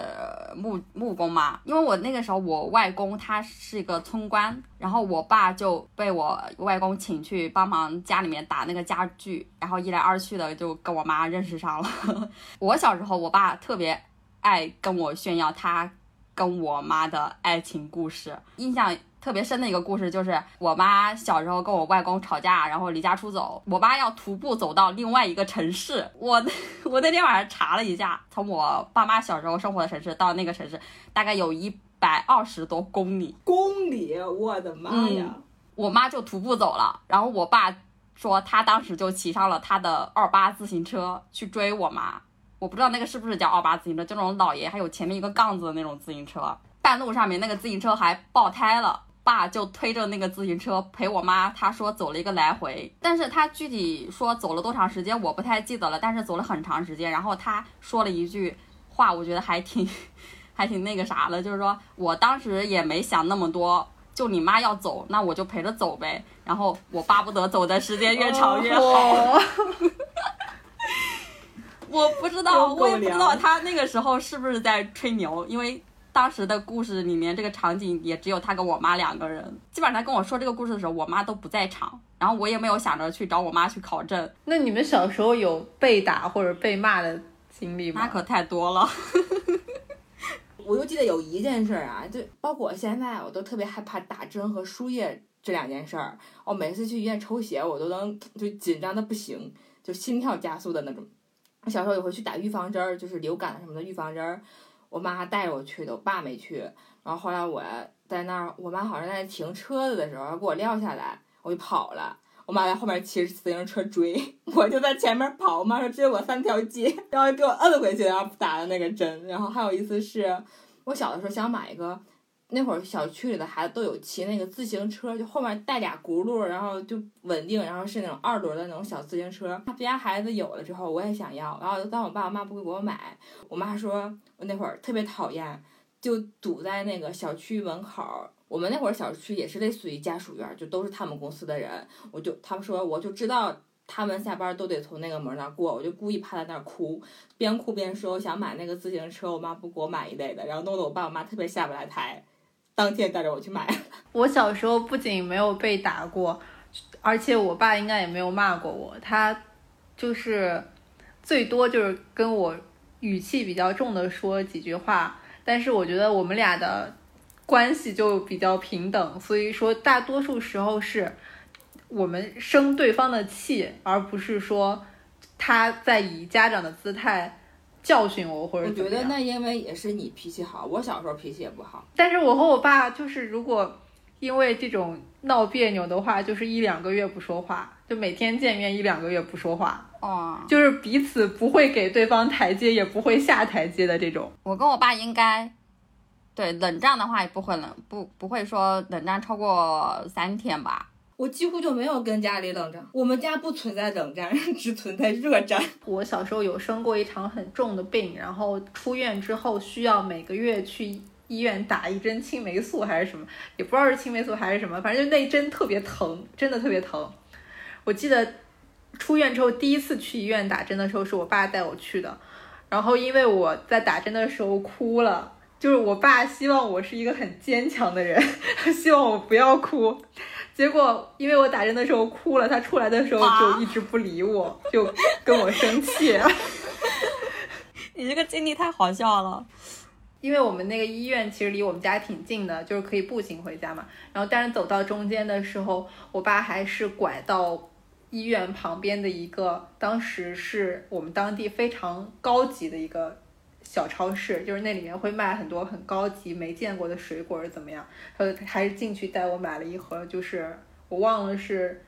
木木工嘛。因为我那个时候我外公他是一个村官，然后我爸就被我外公请去帮忙家里面打那个家具，然后一来二去的就跟我妈认识上了。我小时候，我爸特别爱跟我炫耀他跟我妈的爱情故事，印象。特别深的一个故事就是，我妈小时候跟我外公吵架，然后离家出走，我妈要徒步走到另外一个城市。我 我那天晚上查了一下，从我爸妈小时候生活的城市到那个城市，大概有一百二十多公里。公里，我的妈呀！我妈就徒步走了，然后我爸说他当时就骑上了他的二八自行车去追我妈。我不知道那个是不是叫二八自行车，就那种老爷还有前面一个杠子的那种自行车。半路上面那个自行车还爆胎了。爸就推着那个自行车陪我妈，他说走了一个来回，但是他具体说走了多长时间我不太记得了，但是走了很长时间。然后他说了一句话，我觉得还挺，还挺那个啥的，就是说我当时也没想那么多，就你妈要走，那我就陪着走呗。然后我巴不得走的时间越长越好。我不知道，我也不知道他那个时候是不是在吹牛，因为。当时的故事里面，这个场景也只有他跟我妈两个人。基本上他跟我说这个故事的时候，我妈都不在场，然后我也没有想着去找我妈去考证。那你们小时候有被打或者被骂的经历吗？那可太多了。我就记得有一件事啊，就包括现在，我都特别害怕打针和输液这两件事儿。我每次去医院抽血，我都能就紧张的不行，就心跳加速的那种。我小时候也会去打预防针儿，就是流感什么的预防针儿。我妈带我去的，我爸没去。然后后来我在那儿，我妈好像在停车子的时候她给我撂下来，我就跑了。我妈在后面骑着自行车追，我就在前面跑。我妈说追我三条街，然后给我摁回去，然后打的那个针。然后还有一次是我小的时候想买一个。那会儿小区里的孩子都有骑那个自行车，就后面带俩轱辘，然后就稳定，然后是那种二轮的那种小自行车。他别家孩子有了之后，我也想要。然后当我爸我妈不给我买，我妈说我那会儿特别讨厌，就堵在那个小区门口。我们那会儿小区也是类似于家属院，就都是他们公司的人。我就他们说我就知道他们下班都得从那个门那过，我就故意趴在那儿哭，边哭边说我想买那个自行车，我妈不给我买一类的，然后弄得我爸我妈特别下不来台。当天带着我去买。我小时候不仅没有被打过，而且我爸应该也没有骂过我。他就是最多就是跟我语气比较重的说几句话，但是我觉得我们俩的关系就比较平等，所以说大多数时候是我们生对方的气，而不是说他在以家长的姿态。教训我或者我觉得那因为也是你脾气好，我小时候脾气也不好。但是我和我爸就是，如果因为这种闹别扭的话，就是一两个月不说话，就每天见面一两个月不说话，哦，就是彼此不会给对方台阶，也不会下台阶的这种。我跟我爸应该，对冷战的话也不会冷，不不会说冷战超过三天吧。我几乎就没有跟家里冷战，我们家不存在冷战，只存在热战。我小时候有生过一场很重的病，然后出院之后需要每个月去医院打一针青霉素还是什么，也不知道是青霉素还是什么，反正就那一针特别疼，真的特别疼。我记得出院之后第一次去医院打针的时候是我爸带我去的，然后因为我在打针的时候哭了，就是我爸希望我是一个很坚强的人，希望我不要哭。结果，因为我打针的时候哭了，他出来的时候就一直不理我，就跟我生气。你这个经历太好笑了，因为我们那个医院其实离我们家挺近的，就是可以步行回家嘛。然后，但是走到中间的时候，我爸还是拐到医院旁边的一个，当时是我们当地非常高级的一个。小超市就是那里面会卖很多很高级没见过的水果是怎么样？他还是进去带我买了一盒，就是我忘了是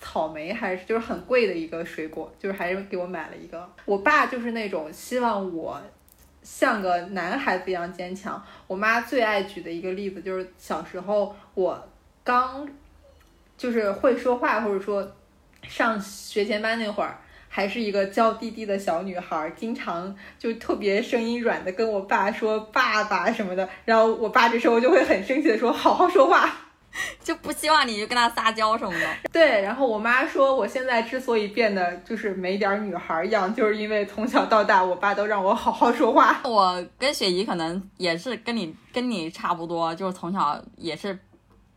草莓还是就是很贵的一个水果，就是还是给我买了一个。我爸就是那种希望我像个男孩子一样坚强。我妈最爱举的一个例子就是小时候我刚就是会说话，或者说上学前班那会儿。还是一个娇滴滴的小女孩，经常就特别声音软的跟我爸说爸爸什么的，然后我爸这时候就会很生气的说好好说话，就不希望你就跟他撒娇什么的。对，然后我妈说我现在之所以变得就是没点女孩样，就是因为从小到大我爸都让我好好说话。我跟雪姨可能也是跟你跟你差不多，就是从小也是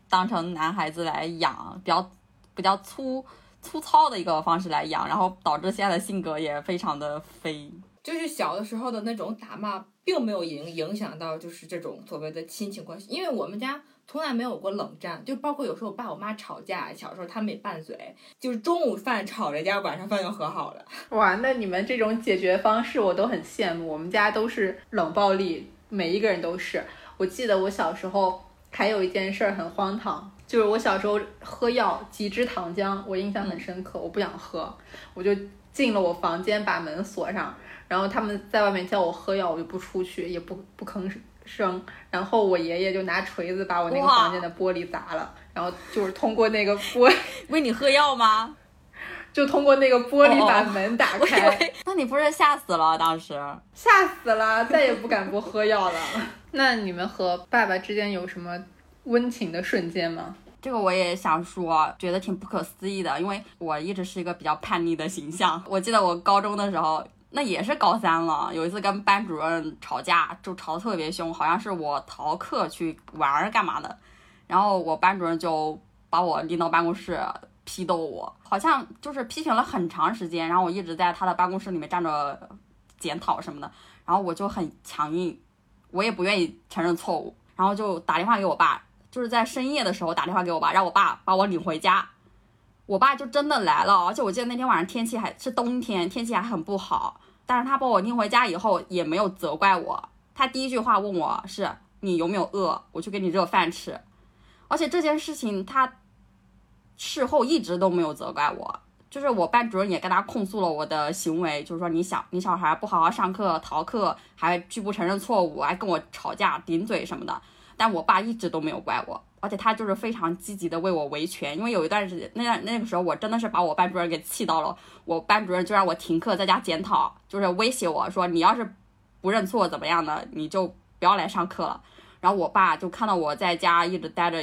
当成男孩子来养，比较比较粗。粗糙的一个方式来养，然后导致现在的性格也非常的飞。就是小的时候的那种打骂，并没有影影响到就是这种所谓的亲情关系，因为我们家从来没有过冷战，就包括有时候我爸我妈吵架，小时候他们也拌嘴，就是中午饭吵了架，晚上饭就和好了。哇，那你们这种解决方式我都很羡慕。我们家都是冷暴力，每一个人都是。我记得我小时候还有一件事儿很荒唐。就是我小时候喝药，几支糖浆，我印象很深刻。我不想喝，我就进了我房间，把门锁上。然后他们在外面叫我喝药，我就不出去，也不不吭声。然后我爷爷就拿锤子把我那个房间的玻璃砸了。然后就是通过那个玻，喂 你喝药吗？就通过那个玻璃把门打开。那你不是吓死了？当时吓死了，再也不敢不喝药了。那你们和爸爸之间有什么？温情的瞬间吗？这个我也想说，觉得挺不可思议的，因为我一直是一个比较叛逆的形象。我记得我高中的时候，那也是高三了，有一次跟班主任吵架，就吵得特别凶，好像是我逃课去玩儿干嘛的，然后我班主任就把我拎到办公室批斗我，好像就是批评了很长时间，然后我一直在他的办公室里面站着检讨什么的，然后我就很强硬，我也不愿意承认错误，然后就打电话给我爸。就是在深夜的时候打电话给我爸，让我爸把我领回家。我爸就真的来了，而且我记得那天晚上天气还是冬天，天气还很不好。但是他把我拎回家以后也没有责怪我，他第一句话问我是你有没有饿，我去给你热饭吃。而且这件事情他事后一直都没有责怪我，就是我班主任也跟他控诉了我的行为，就是说你小你小孩不好好上课逃课，还拒不承认错误，还跟我吵架顶嘴什么的。但我爸一直都没有怪我，而且他就是非常积极的为我维权。因为有一段时间，那那个时候我真的是把我班主任给气到了，我班主任就让我停课在家检讨，就是威胁我说你要是不认错怎么样的，你就不要来上课了。然后我爸就看到我在家一直待着，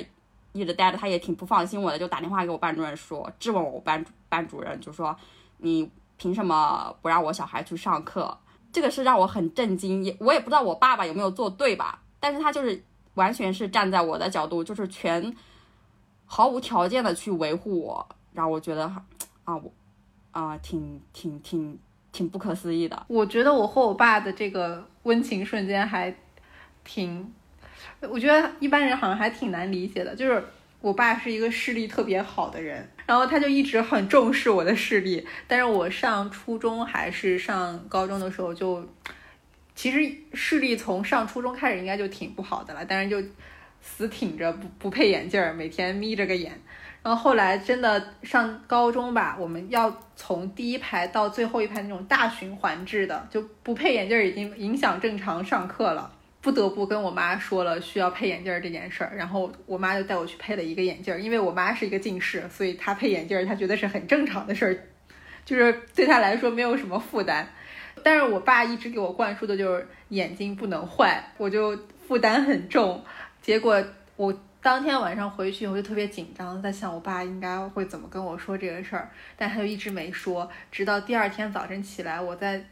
一直待着，他也挺不放心我的，就打电话给我班主任说，质问我班班主任，就说你凭什么不让我小孩去上课？这个是让我很震惊，也我也不知道我爸爸有没有做对吧，但是他就是。完全是站在我的角度，就是全毫无条件的去维护我，让我觉得啊，我啊，挺挺挺挺不可思议的。我觉得我和我爸的这个温情瞬间还挺，我觉得一般人好像还挺难理解的。就是我爸是一个视力特别好的人，然后他就一直很重视我的视力，但是我上初中还是上高中的时候就。其实视力从上初中开始应该就挺不好的了，但是就死挺着不不配眼镜儿，每天眯着个眼。然后后来真的上高中吧，我们要从第一排到最后一排那种大循环制的，就不配眼镜儿已经影响正常上课了，不得不跟我妈说了需要配眼镜儿这件事儿。然后我妈就带我去配了一个眼镜儿，因为我妈是一个近视，所以她配眼镜儿她觉得是很正常的事儿，就是对她来说没有什么负担。但是我爸一直给我灌输的就是眼睛不能坏，我就负担很重。结果我当天晚上回去，我就特别紧张，在想我爸应该会怎么跟我说这个事儿，但他就一直没说。直到第二天早晨起来，我在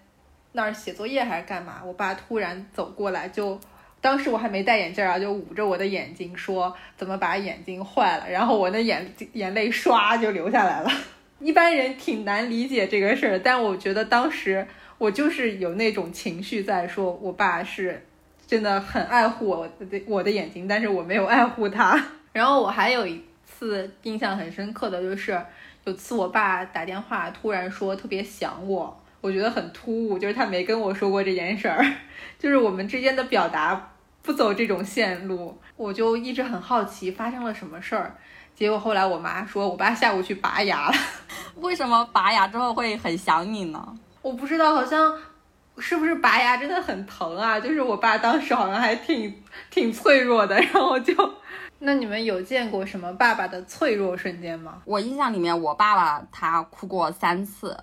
那儿写作业还是干嘛，我爸突然走过来，就当时我还没戴眼镜啊，就捂着我的眼睛说怎么把眼睛坏了，然后我的眼眼泪唰就流下来了。一般人挺难理解这个事儿，但我觉得当时。我就是有那种情绪在说，我爸是真的很爱护我的我的眼睛，但是我没有爱护他。然后我还有一次印象很深刻的就是，有次我爸打电话突然说特别想我，我觉得很突兀，就是他没跟我说过这件事儿，就是我们之间的表达不走这种线路，我就一直很好奇发生了什么事儿。结果后来我妈说我爸下午去拔牙了，为什么拔牙之后会很想你呢？我不知道，好像是不是拔牙真的很疼啊？就是我爸当时好像还挺挺脆弱的，然后就，那你们有见过什么爸爸的脆弱瞬间吗？我印象里面，我爸爸他哭过三次，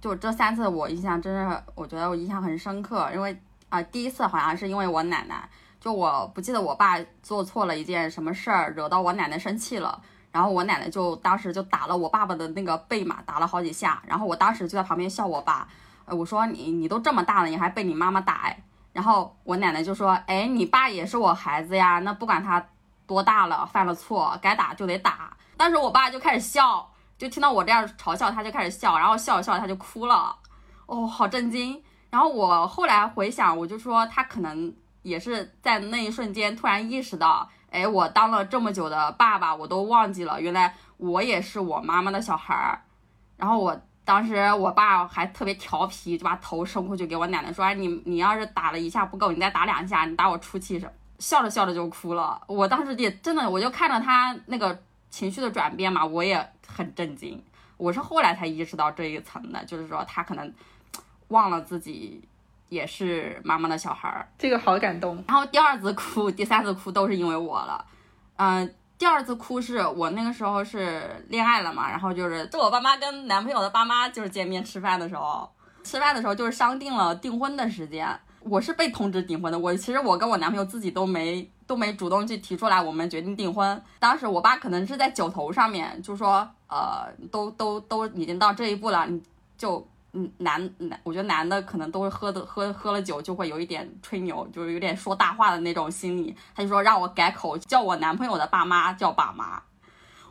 就这三次我印象真是，我觉得我印象很深刻，因为啊、第一次好像是因为我奶奶，就我不记得我爸做错了一件什么事儿，惹到我奶奶生气了。然后我奶奶就当时就打了我爸爸的那个背嘛，打了好几下。然后我当时就在旁边笑我爸，呃，我说你你都这么大了，你还被你妈妈打哎。然后我奶奶就说，哎，你爸也是我孩子呀，那不管他多大了，犯了错该打就得打。当时我爸就开始笑，就听到我这样嘲笑，他就开始笑，然后笑着笑着他就哭了，哦，好震惊。然后我后来回想，我就说他可能也是在那一瞬间突然意识到。哎，我当了这么久的爸爸，我都忘记了，原来我也是我妈妈的小孩儿。然后我当时我爸还特别调皮，就把头伸过去给我奶奶说：“哎，你你要是打了一下不够，你再打两下，你打我出气什么？”笑着笑着就哭了。我当时也真的，我就看着他那个情绪的转变嘛，我也很震惊。我是后来才意识到这一层的，就是说他可能忘了自己。也是妈妈的小孩儿，这个好感动。然后第二次哭，第三次哭都是因为我了。嗯、呃，第二次哭是我那个时候是恋爱了嘛，然后就是就我爸妈跟男朋友的爸妈就是见面吃饭的时候，吃饭的时候就是商定了订婚的时间。我是被通知订婚的，我其实我跟我男朋友自己都没都没主动去提出来，我们决定订婚。当时我爸可能是在酒头上面就说，呃，都都都已经到这一步了，你就。嗯，男男，我觉得男的可能都是喝的喝喝了酒就会有一点吹牛，就是有点说大话的那种心理。他就说让我改口，叫我男朋友的爸妈叫爸妈。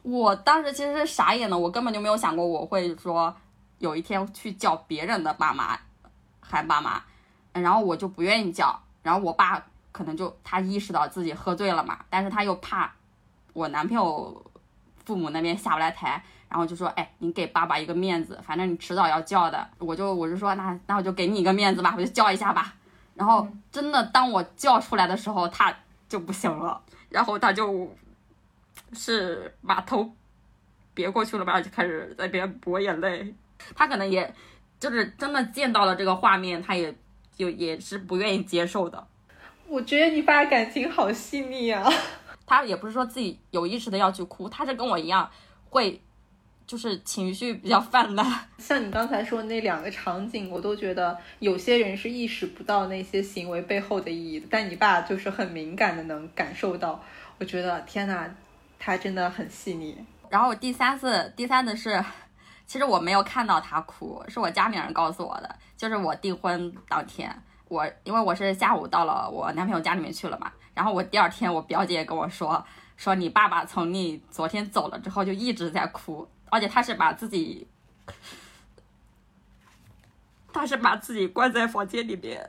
我当时其实是傻眼了，我根本就没有想过我会说有一天去叫别人的爸妈喊爸妈，然后我就不愿意叫。然后我爸可能就他意识到自己喝醉了嘛，但是他又怕我男朋友父母那边下不来台。然后就说，哎，你给爸爸一个面子，反正你迟早要叫的。我就我就说，那那我就给你一个面子吧，我就叫一下吧。然后真的，当我叫出来的时候，他就不行了，然后他就是把头别过去了吧，就开始在边抹眼泪。他可能也就是真的见到了这个画面，他也就也是不愿意接受的。我觉得你爸感情好细腻啊。他也不是说自己有意识的要去哭，他是跟我一样会。就是情绪比较泛滥，像你刚才说的那两个场景，我都觉得有些人是意识不到那些行为背后的意义的，但你爸就是很敏感的能感受到。我觉得天哪，他真的很细腻。然后我第三次，第三次是，其实我没有看到他哭，是我家里人告诉我的，就是我订婚当天，我因为我是下午到了我男朋友家里面去了嘛，然后我第二天我表姐跟我说，说你爸爸从你昨天走了之后就一直在哭。而且他是把自己，他是把自己关在房间里面，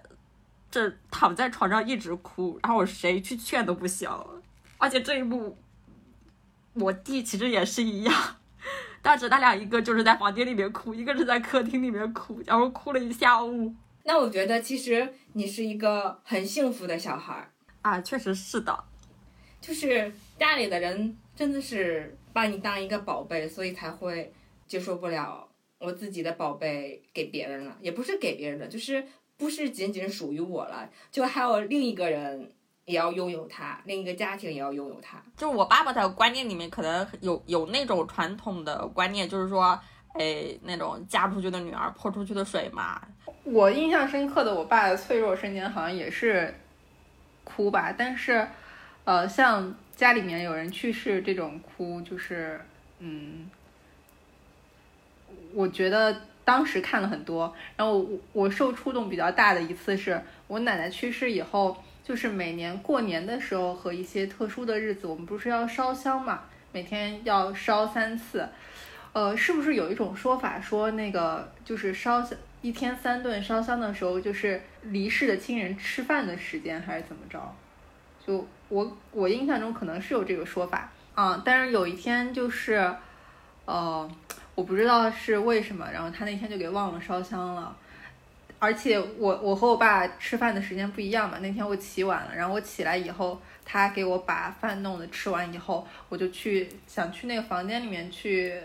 这躺在床上一直哭，然后谁去劝都不行。而且这一幕，我弟其实也是一样，但是他俩一个就是在房间里面哭，一个是在客厅里面哭，然后哭了一下午。那我觉得其实你是一个很幸福的小孩啊，确实是的，就是家里的人真的是。把你当一个宝贝，所以才会接受不了我自己的宝贝给别人了，也不是给别人的，就是不是仅仅属于我了，就还有另一个人也要拥有它，另一个家庭也要拥有它。就是我爸爸的观念里面可能有有那种传统的观念，就是说，哎，那种嫁出去的女儿泼出去的水嘛。我印象深刻的我爸的脆弱瞬间好像也是哭吧，但是，呃，像。家里面有人去世，这种哭就是，嗯，我觉得当时看了很多，然后我我受触动比较大的一次是我奶奶去世以后，就是每年过年的时候和一些特殊的日子，我们不是要烧香嘛，每天要烧三次，呃，是不是有一种说法说那个就是烧香一天三顿烧香的时候，就是离世的亲人吃饭的时间，还是怎么着？就我我印象中可能是有这个说法啊，但是有一天就是，呃，我不知道是为什么，然后他那天就给忘了烧香了，而且我我和我爸吃饭的时间不一样嘛，那天我起晚了，然后我起来以后，他给我把饭弄的吃完以后，我就去想去那个房间里面去，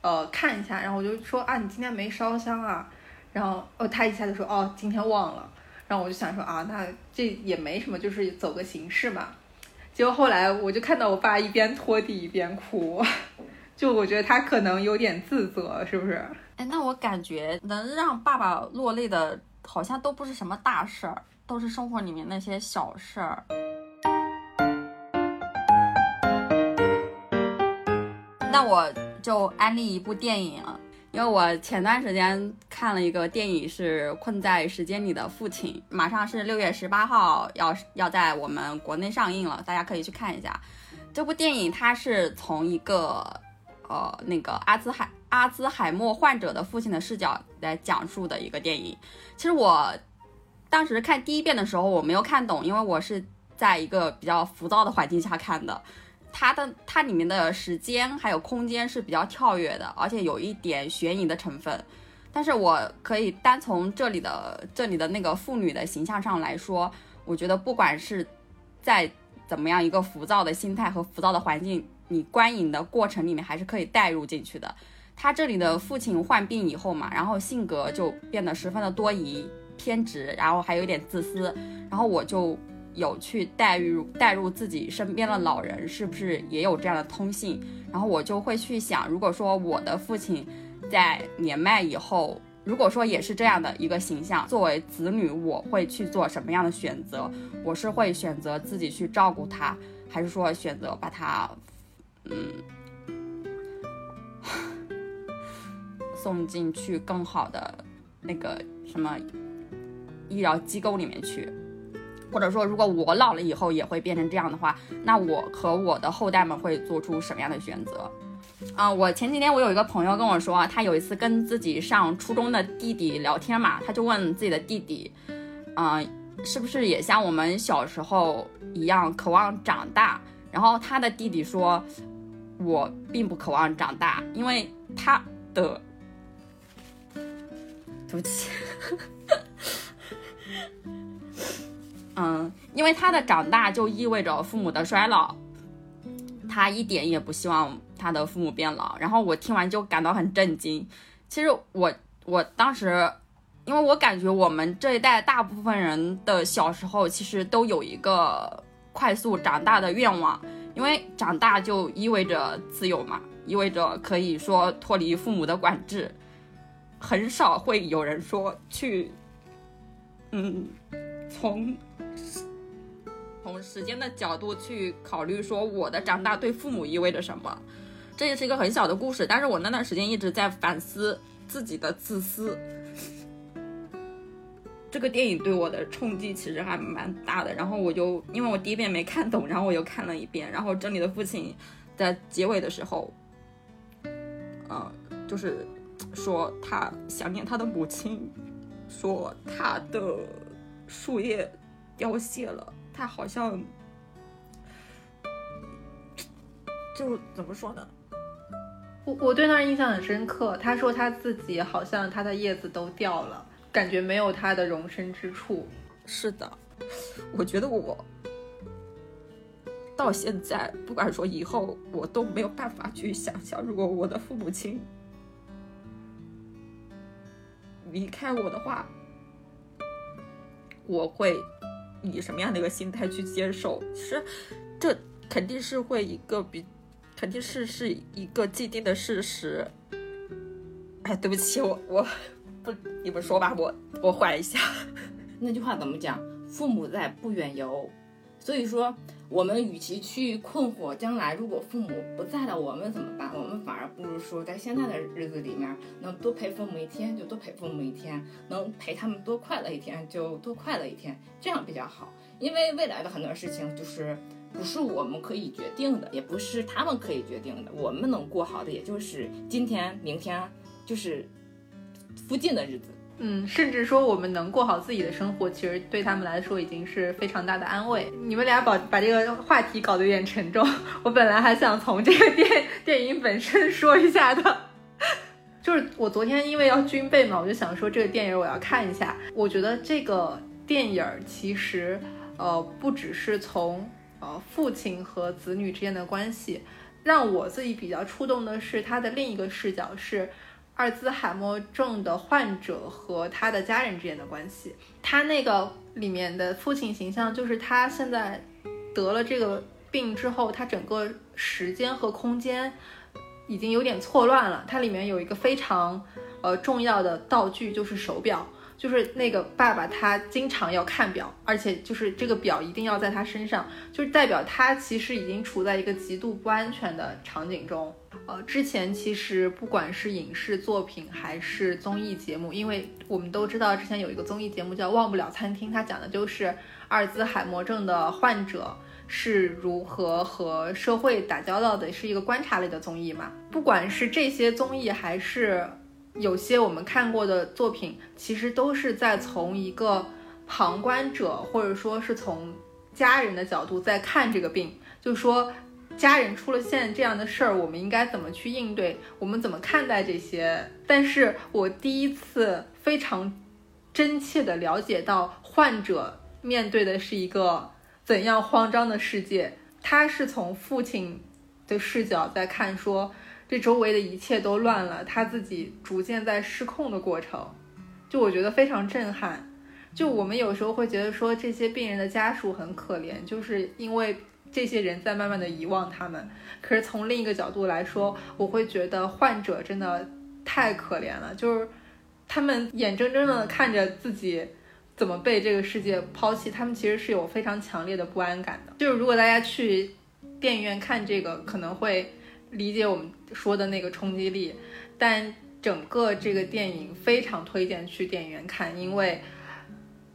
呃，看一下，然后我就说啊，你今天没烧香啊，然后哦，他一下就说哦，今天忘了。然后我就想说啊，那这也没什么，就是走个形式嘛。结果后来我就看到我爸一边拖地一边哭，就我觉得他可能有点自责，是不是？哎，那我感觉能让爸爸落泪的，好像都不是什么大事儿，都是生活里面那些小事儿。那我就安利一部电影。因为我前段时间看了一个电影，是《困在时间里的父亲》，马上是六月十八号要要在我们国内上映了，大家可以去看一下。这部电影它是从一个呃那个阿兹海阿兹海默患者的父亲的视角来讲述的一个电影。其实我当时看第一遍的时候我没有看懂，因为我是在一个比较浮躁的环境下看的。它的它里面的时间还有空间是比较跳跃的，而且有一点悬疑的成分。但是我可以单从这里的这里的那个妇女的形象上来说，我觉得不管是在怎么样一个浮躁的心态和浮躁的环境，你观影的过程里面还是可以带入进去的。他这里的父亲患病以后嘛，然后性格就变得十分的多疑、偏执，然后还有点自私，然后我就。有去带入带入自己身边的老人，是不是也有这样的通信？然后我就会去想，如果说我的父亲在年迈以后，如果说也是这样的一个形象，作为子女，我会去做什么样的选择？我是会选择自己去照顾他，还是说选择把他，嗯，送进去更好的那个什么医疗机构里面去？或者说，如果我老了以后也会变成这样的话，那我和我的后代们会做出什么样的选择？啊，我前几天我有一个朋友跟我说，他有一次跟自己上初中的弟弟聊天嘛，他就问自己的弟弟，啊，是不是也像我们小时候一样渴望长大？然后他的弟弟说，我并不渴望长大，因为他的，对不起。嗯，因为他的长大就意味着父母的衰老，他一点也不希望他的父母变老。然后我听完就感到很震惊。其实我我当时，因为我感觉我们这一代大部分人的小时候其实都有一个快速长大的愿望，因为长大就意味着自由嘛，意味着可以说脱离父母的管制，很少会有人说去，嗯，从。从时间的角度去考虑，说我的长大对父母意味着什么？这也是一个很小的故事，但是我那段时间一直在反思自己的自私。这个电影对我的冲击其实还蛮大的，然后我就因为我第一遍没看懂，然后我又看了一遍，然后这里的父亲在结尾的时候，嗯，就是说他想念他的母亲，说他的树叶。凋谢了，他好像就怎么说呢？我我对那印象很深刻。他说他自己好像他的叶子都掉了，感觉没有他的容身之处。是的，我觉得我到现在，不管说以后，我都没有办法去想象，如果我的父母亲离开我的话，我会。以什么样的一个心态去接受？其实，这肯定是会一个比，肯定是是一个既定的事实。哎，对不起，我我不你们说吧，我我缓一下。那句话怎么讲？父母在，不远游。所以说，我们与其去困惑将来如果父母不在了，我们怎么办？我们反而不如说，在现在的日子里面，能多陪父母一天就多陪父母一天，能陪他们多快乐一天就多快乐一天，这样比较好。因为未来的很多事情就是不是我们可以决定的，也不是他们可以决定的。我们能过好的，也就是今天、明天，就是 附近的日子。嗯，甚至说我们能过好自己的生活，其实对他们来说已经是非常大的安慰。你们俩把把这个话题搞得有点沉重，我本来还想从这个电电影本身说一下的，就是我昨天因为要军备嘛，我就想说这个电影我要看一下。我觉得这个电影其实呃不只是从呃父亲和子女之间的关系，让我自己比较触动的是他的另一个视角是。阿尔兹海默症的患者和他的家人之间的关系。他那个里面的父亲形象，就是他现在得了这个病之后，他整个时间和空间已经有点错乱了。它里面有一个非常呃重要的道具，就是手表。就是那个爸爸，他经常要看表，而且就是这个表一定要在他身上，就是代表他其实已经处在一个极度不安全的场景中。呃，之前其实不管是影视作品还是综艺节目，因为我们都知道之前有一个综艺节目叫《忘不了餐厅》，它讲的就是阿尔兹海默症的患者是如何和社会打交道的，是一个观察类的综艺嘛。不管是这些综艺还是。有些我们看过的作品，其实都是在从一个旁观者，或者说是从家人的角度在看这个病，就说家人出了现这样的事儿，我们应该怎么去应对，我们怎么看待这些。但是我第一次非常真切的了解到，患者面对的是一个怎样慌张的世界。他是从父亲的视角在看，说。这周围的一切都乱了，他自己逐渐在失控的过程，就我觉得非常震撼。就我们有时候会觉得说这些病人的家属很可怜，就是因为这些人在慢慢的遗忘他们。可是从另一个角度来说，我会觉得患者真的太可怜了，就是他们眼睁睁的看着自己怎么被这个世界抛弃，他们其实是有非常强烈的不安感的。就是如果大家去电影院看这个，可能会。理解我们说的那个冲击力，但整个这个电影非常推荐去电影院看，因为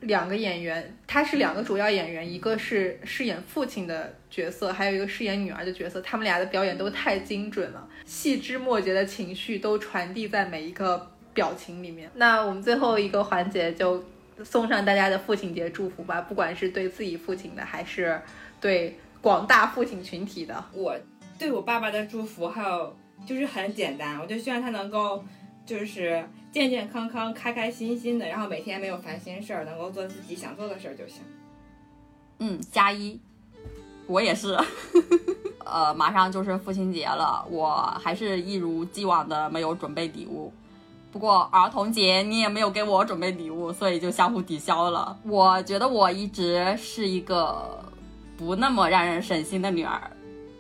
两个演员，他是两个主要演员，一个是饰演父亲的角色，还有一个饰演女儿的角色，他们俩的表演都太精准了，细枝末节的情绪都传递在每一个表情里面。那我们最后一个环节就送上大家的父亲节祝福吧，不管是对自己父亲的，还是对广大父亲群体的，我。对我爸爸的祝福，还有就是很简单，我就希望他能够就是健健康康、开开心心的，然后每天没有烦心事儿，能够做自己想做的事儿就行。嗯，加一，我也是。呃，马上就是父亲节了，我还是一如既往的没有准备礼物。不过儿童节你也没有给我准备礼物，所以就相互抵消了。我觉得我一直是一个不那么让人省心的女儿。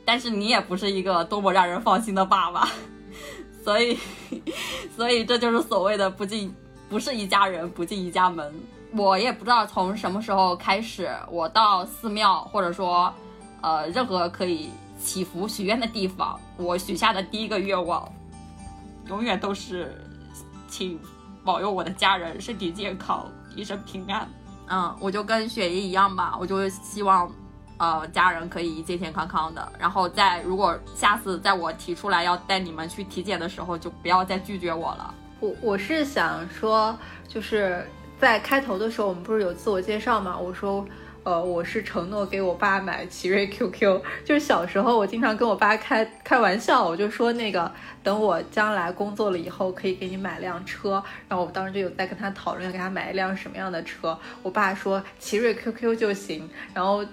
但是你也不是一个多么让人放心的爸爸，所以，所以这就是所谓的不进，不是一家人不进一家门。我也不知道从什么时候开始，我到寺庙或者说，呃，任何可以祈福许愿的地方，我许下的第一个愿望，永远都是，请保佑我的家人身体健康，一生平安。嗯，我就跟雪姨一样吧，我就希望。呃，家人可以健健康康的，然后在如果下次在我提出来要带你们去体检的时候，就不要再拒绝我了。我我是想说，就是在开头的时候，我们不是有自我介绍吗？我说，呃，我是承诺给我爸买奇瑞 QQ。就是小时候，我经常跟我爸开开玩笑，我就说那个等我将来工作了以后，可以给你买辆车。然后我当时就有在跟他讨论，给他买一辆什么样的车。我爸说奇瑞 QQ 就行。然后。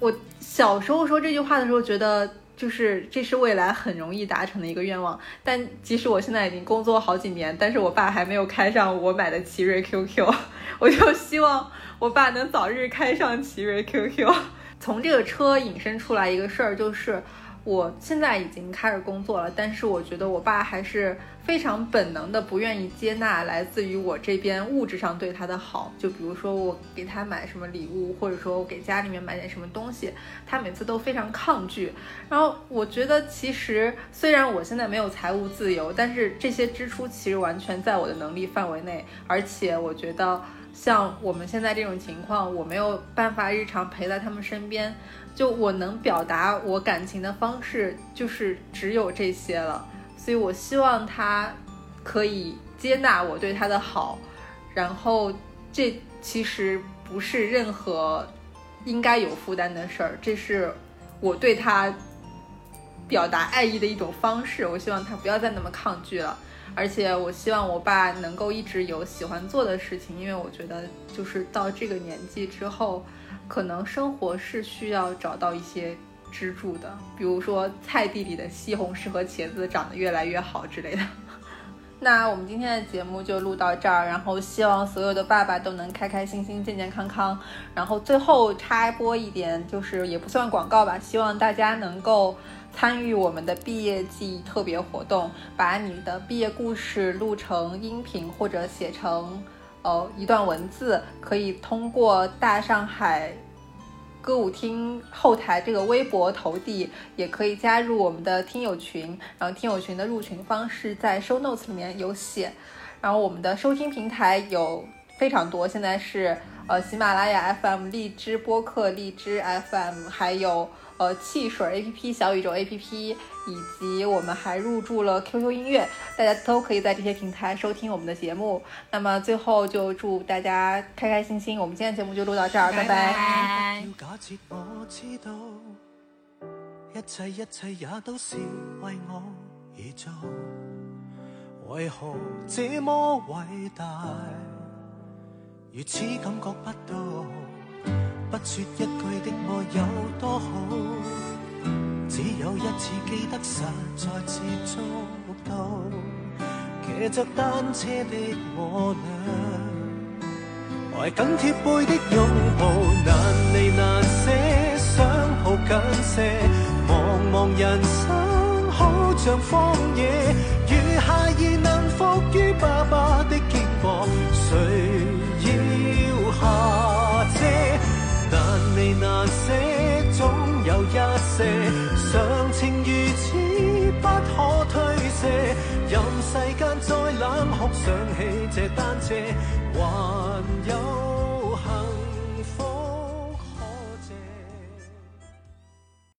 我小时候说这句话的时候，觉得就是这是未来很容易达成的一个愿望。但即使我现在已经工作好几年，但是我爸还没有开上我买的奇瑞 QQ，我就希望我爸能早日开上奇瑞 QQ。从这个车引申出来一个事儿，就是。我现在已经开始工作了，但是我觉得我爸还是非常本能的不愿意接纳来自于我这边物质上对他的好。就比如说我给他买什么礼物，或者说我给家里面买点什么东西，他每次都非常抗拒。然后我觉得其实虽然我现在没有财务自由，但是这些支出其实完全在我的能力范围内，而且我觉得像我们现在这种情况，我没有办法日常陪在他们身边。就我能表达我感情的方式，就是只有这些了。所以我希望他可以接纳我对他的好，然后这其实不是任何应该有负担的事儿，这是我对他表达爱意的一种方式。我希望他不要再那么抗拒了，而且我希望我爸能够一直有喜欢做的事情，因为我觉得就是到这个年纪之后。可能生活是需要找到一些支柱的，比如说菜地里的西红柿和茄子长得越来越好之类的。那我们今天的节目就录到这儿，然后希望所有的爸爸都能开开心心、健健康康。然后最后插播一点，就是也不算广告吧，希望大家能够参与我们的毕业季特别活动，把你的毕业故事录成音频或者写成呃一段文字，可以通过大上海。歌舞厅后台这个微博投递，也可以加入我们的听友群，然后听友群的入群方式在 show notes 里面有写，然后我们的收听平台有非常多，现在是呃喜马拉雅 FM、荔枝播客、荔枝 FM，还有。呃，汽水 A P P、小宇宙 A P P，以及我们还入驻了 Q Q 音乐，大家都可以在这些平台收听我们的节目。那么最后就祝大家开开心心，我们今天节目就录到这儿，拜拜。一切一切也都是為我而做，為何這麼偉大？如此感覺不不说一句的爱有多好，只有一次记得实在接触到。骑着单车的我俩，怀紧贴背的拥抱，难离难舍，想抱紧些。茫茫人生好像荒野，如孩儿能伏于爸爸的肩膊，常情如此不可推卸。任世间再冷酷，想起这单车。还有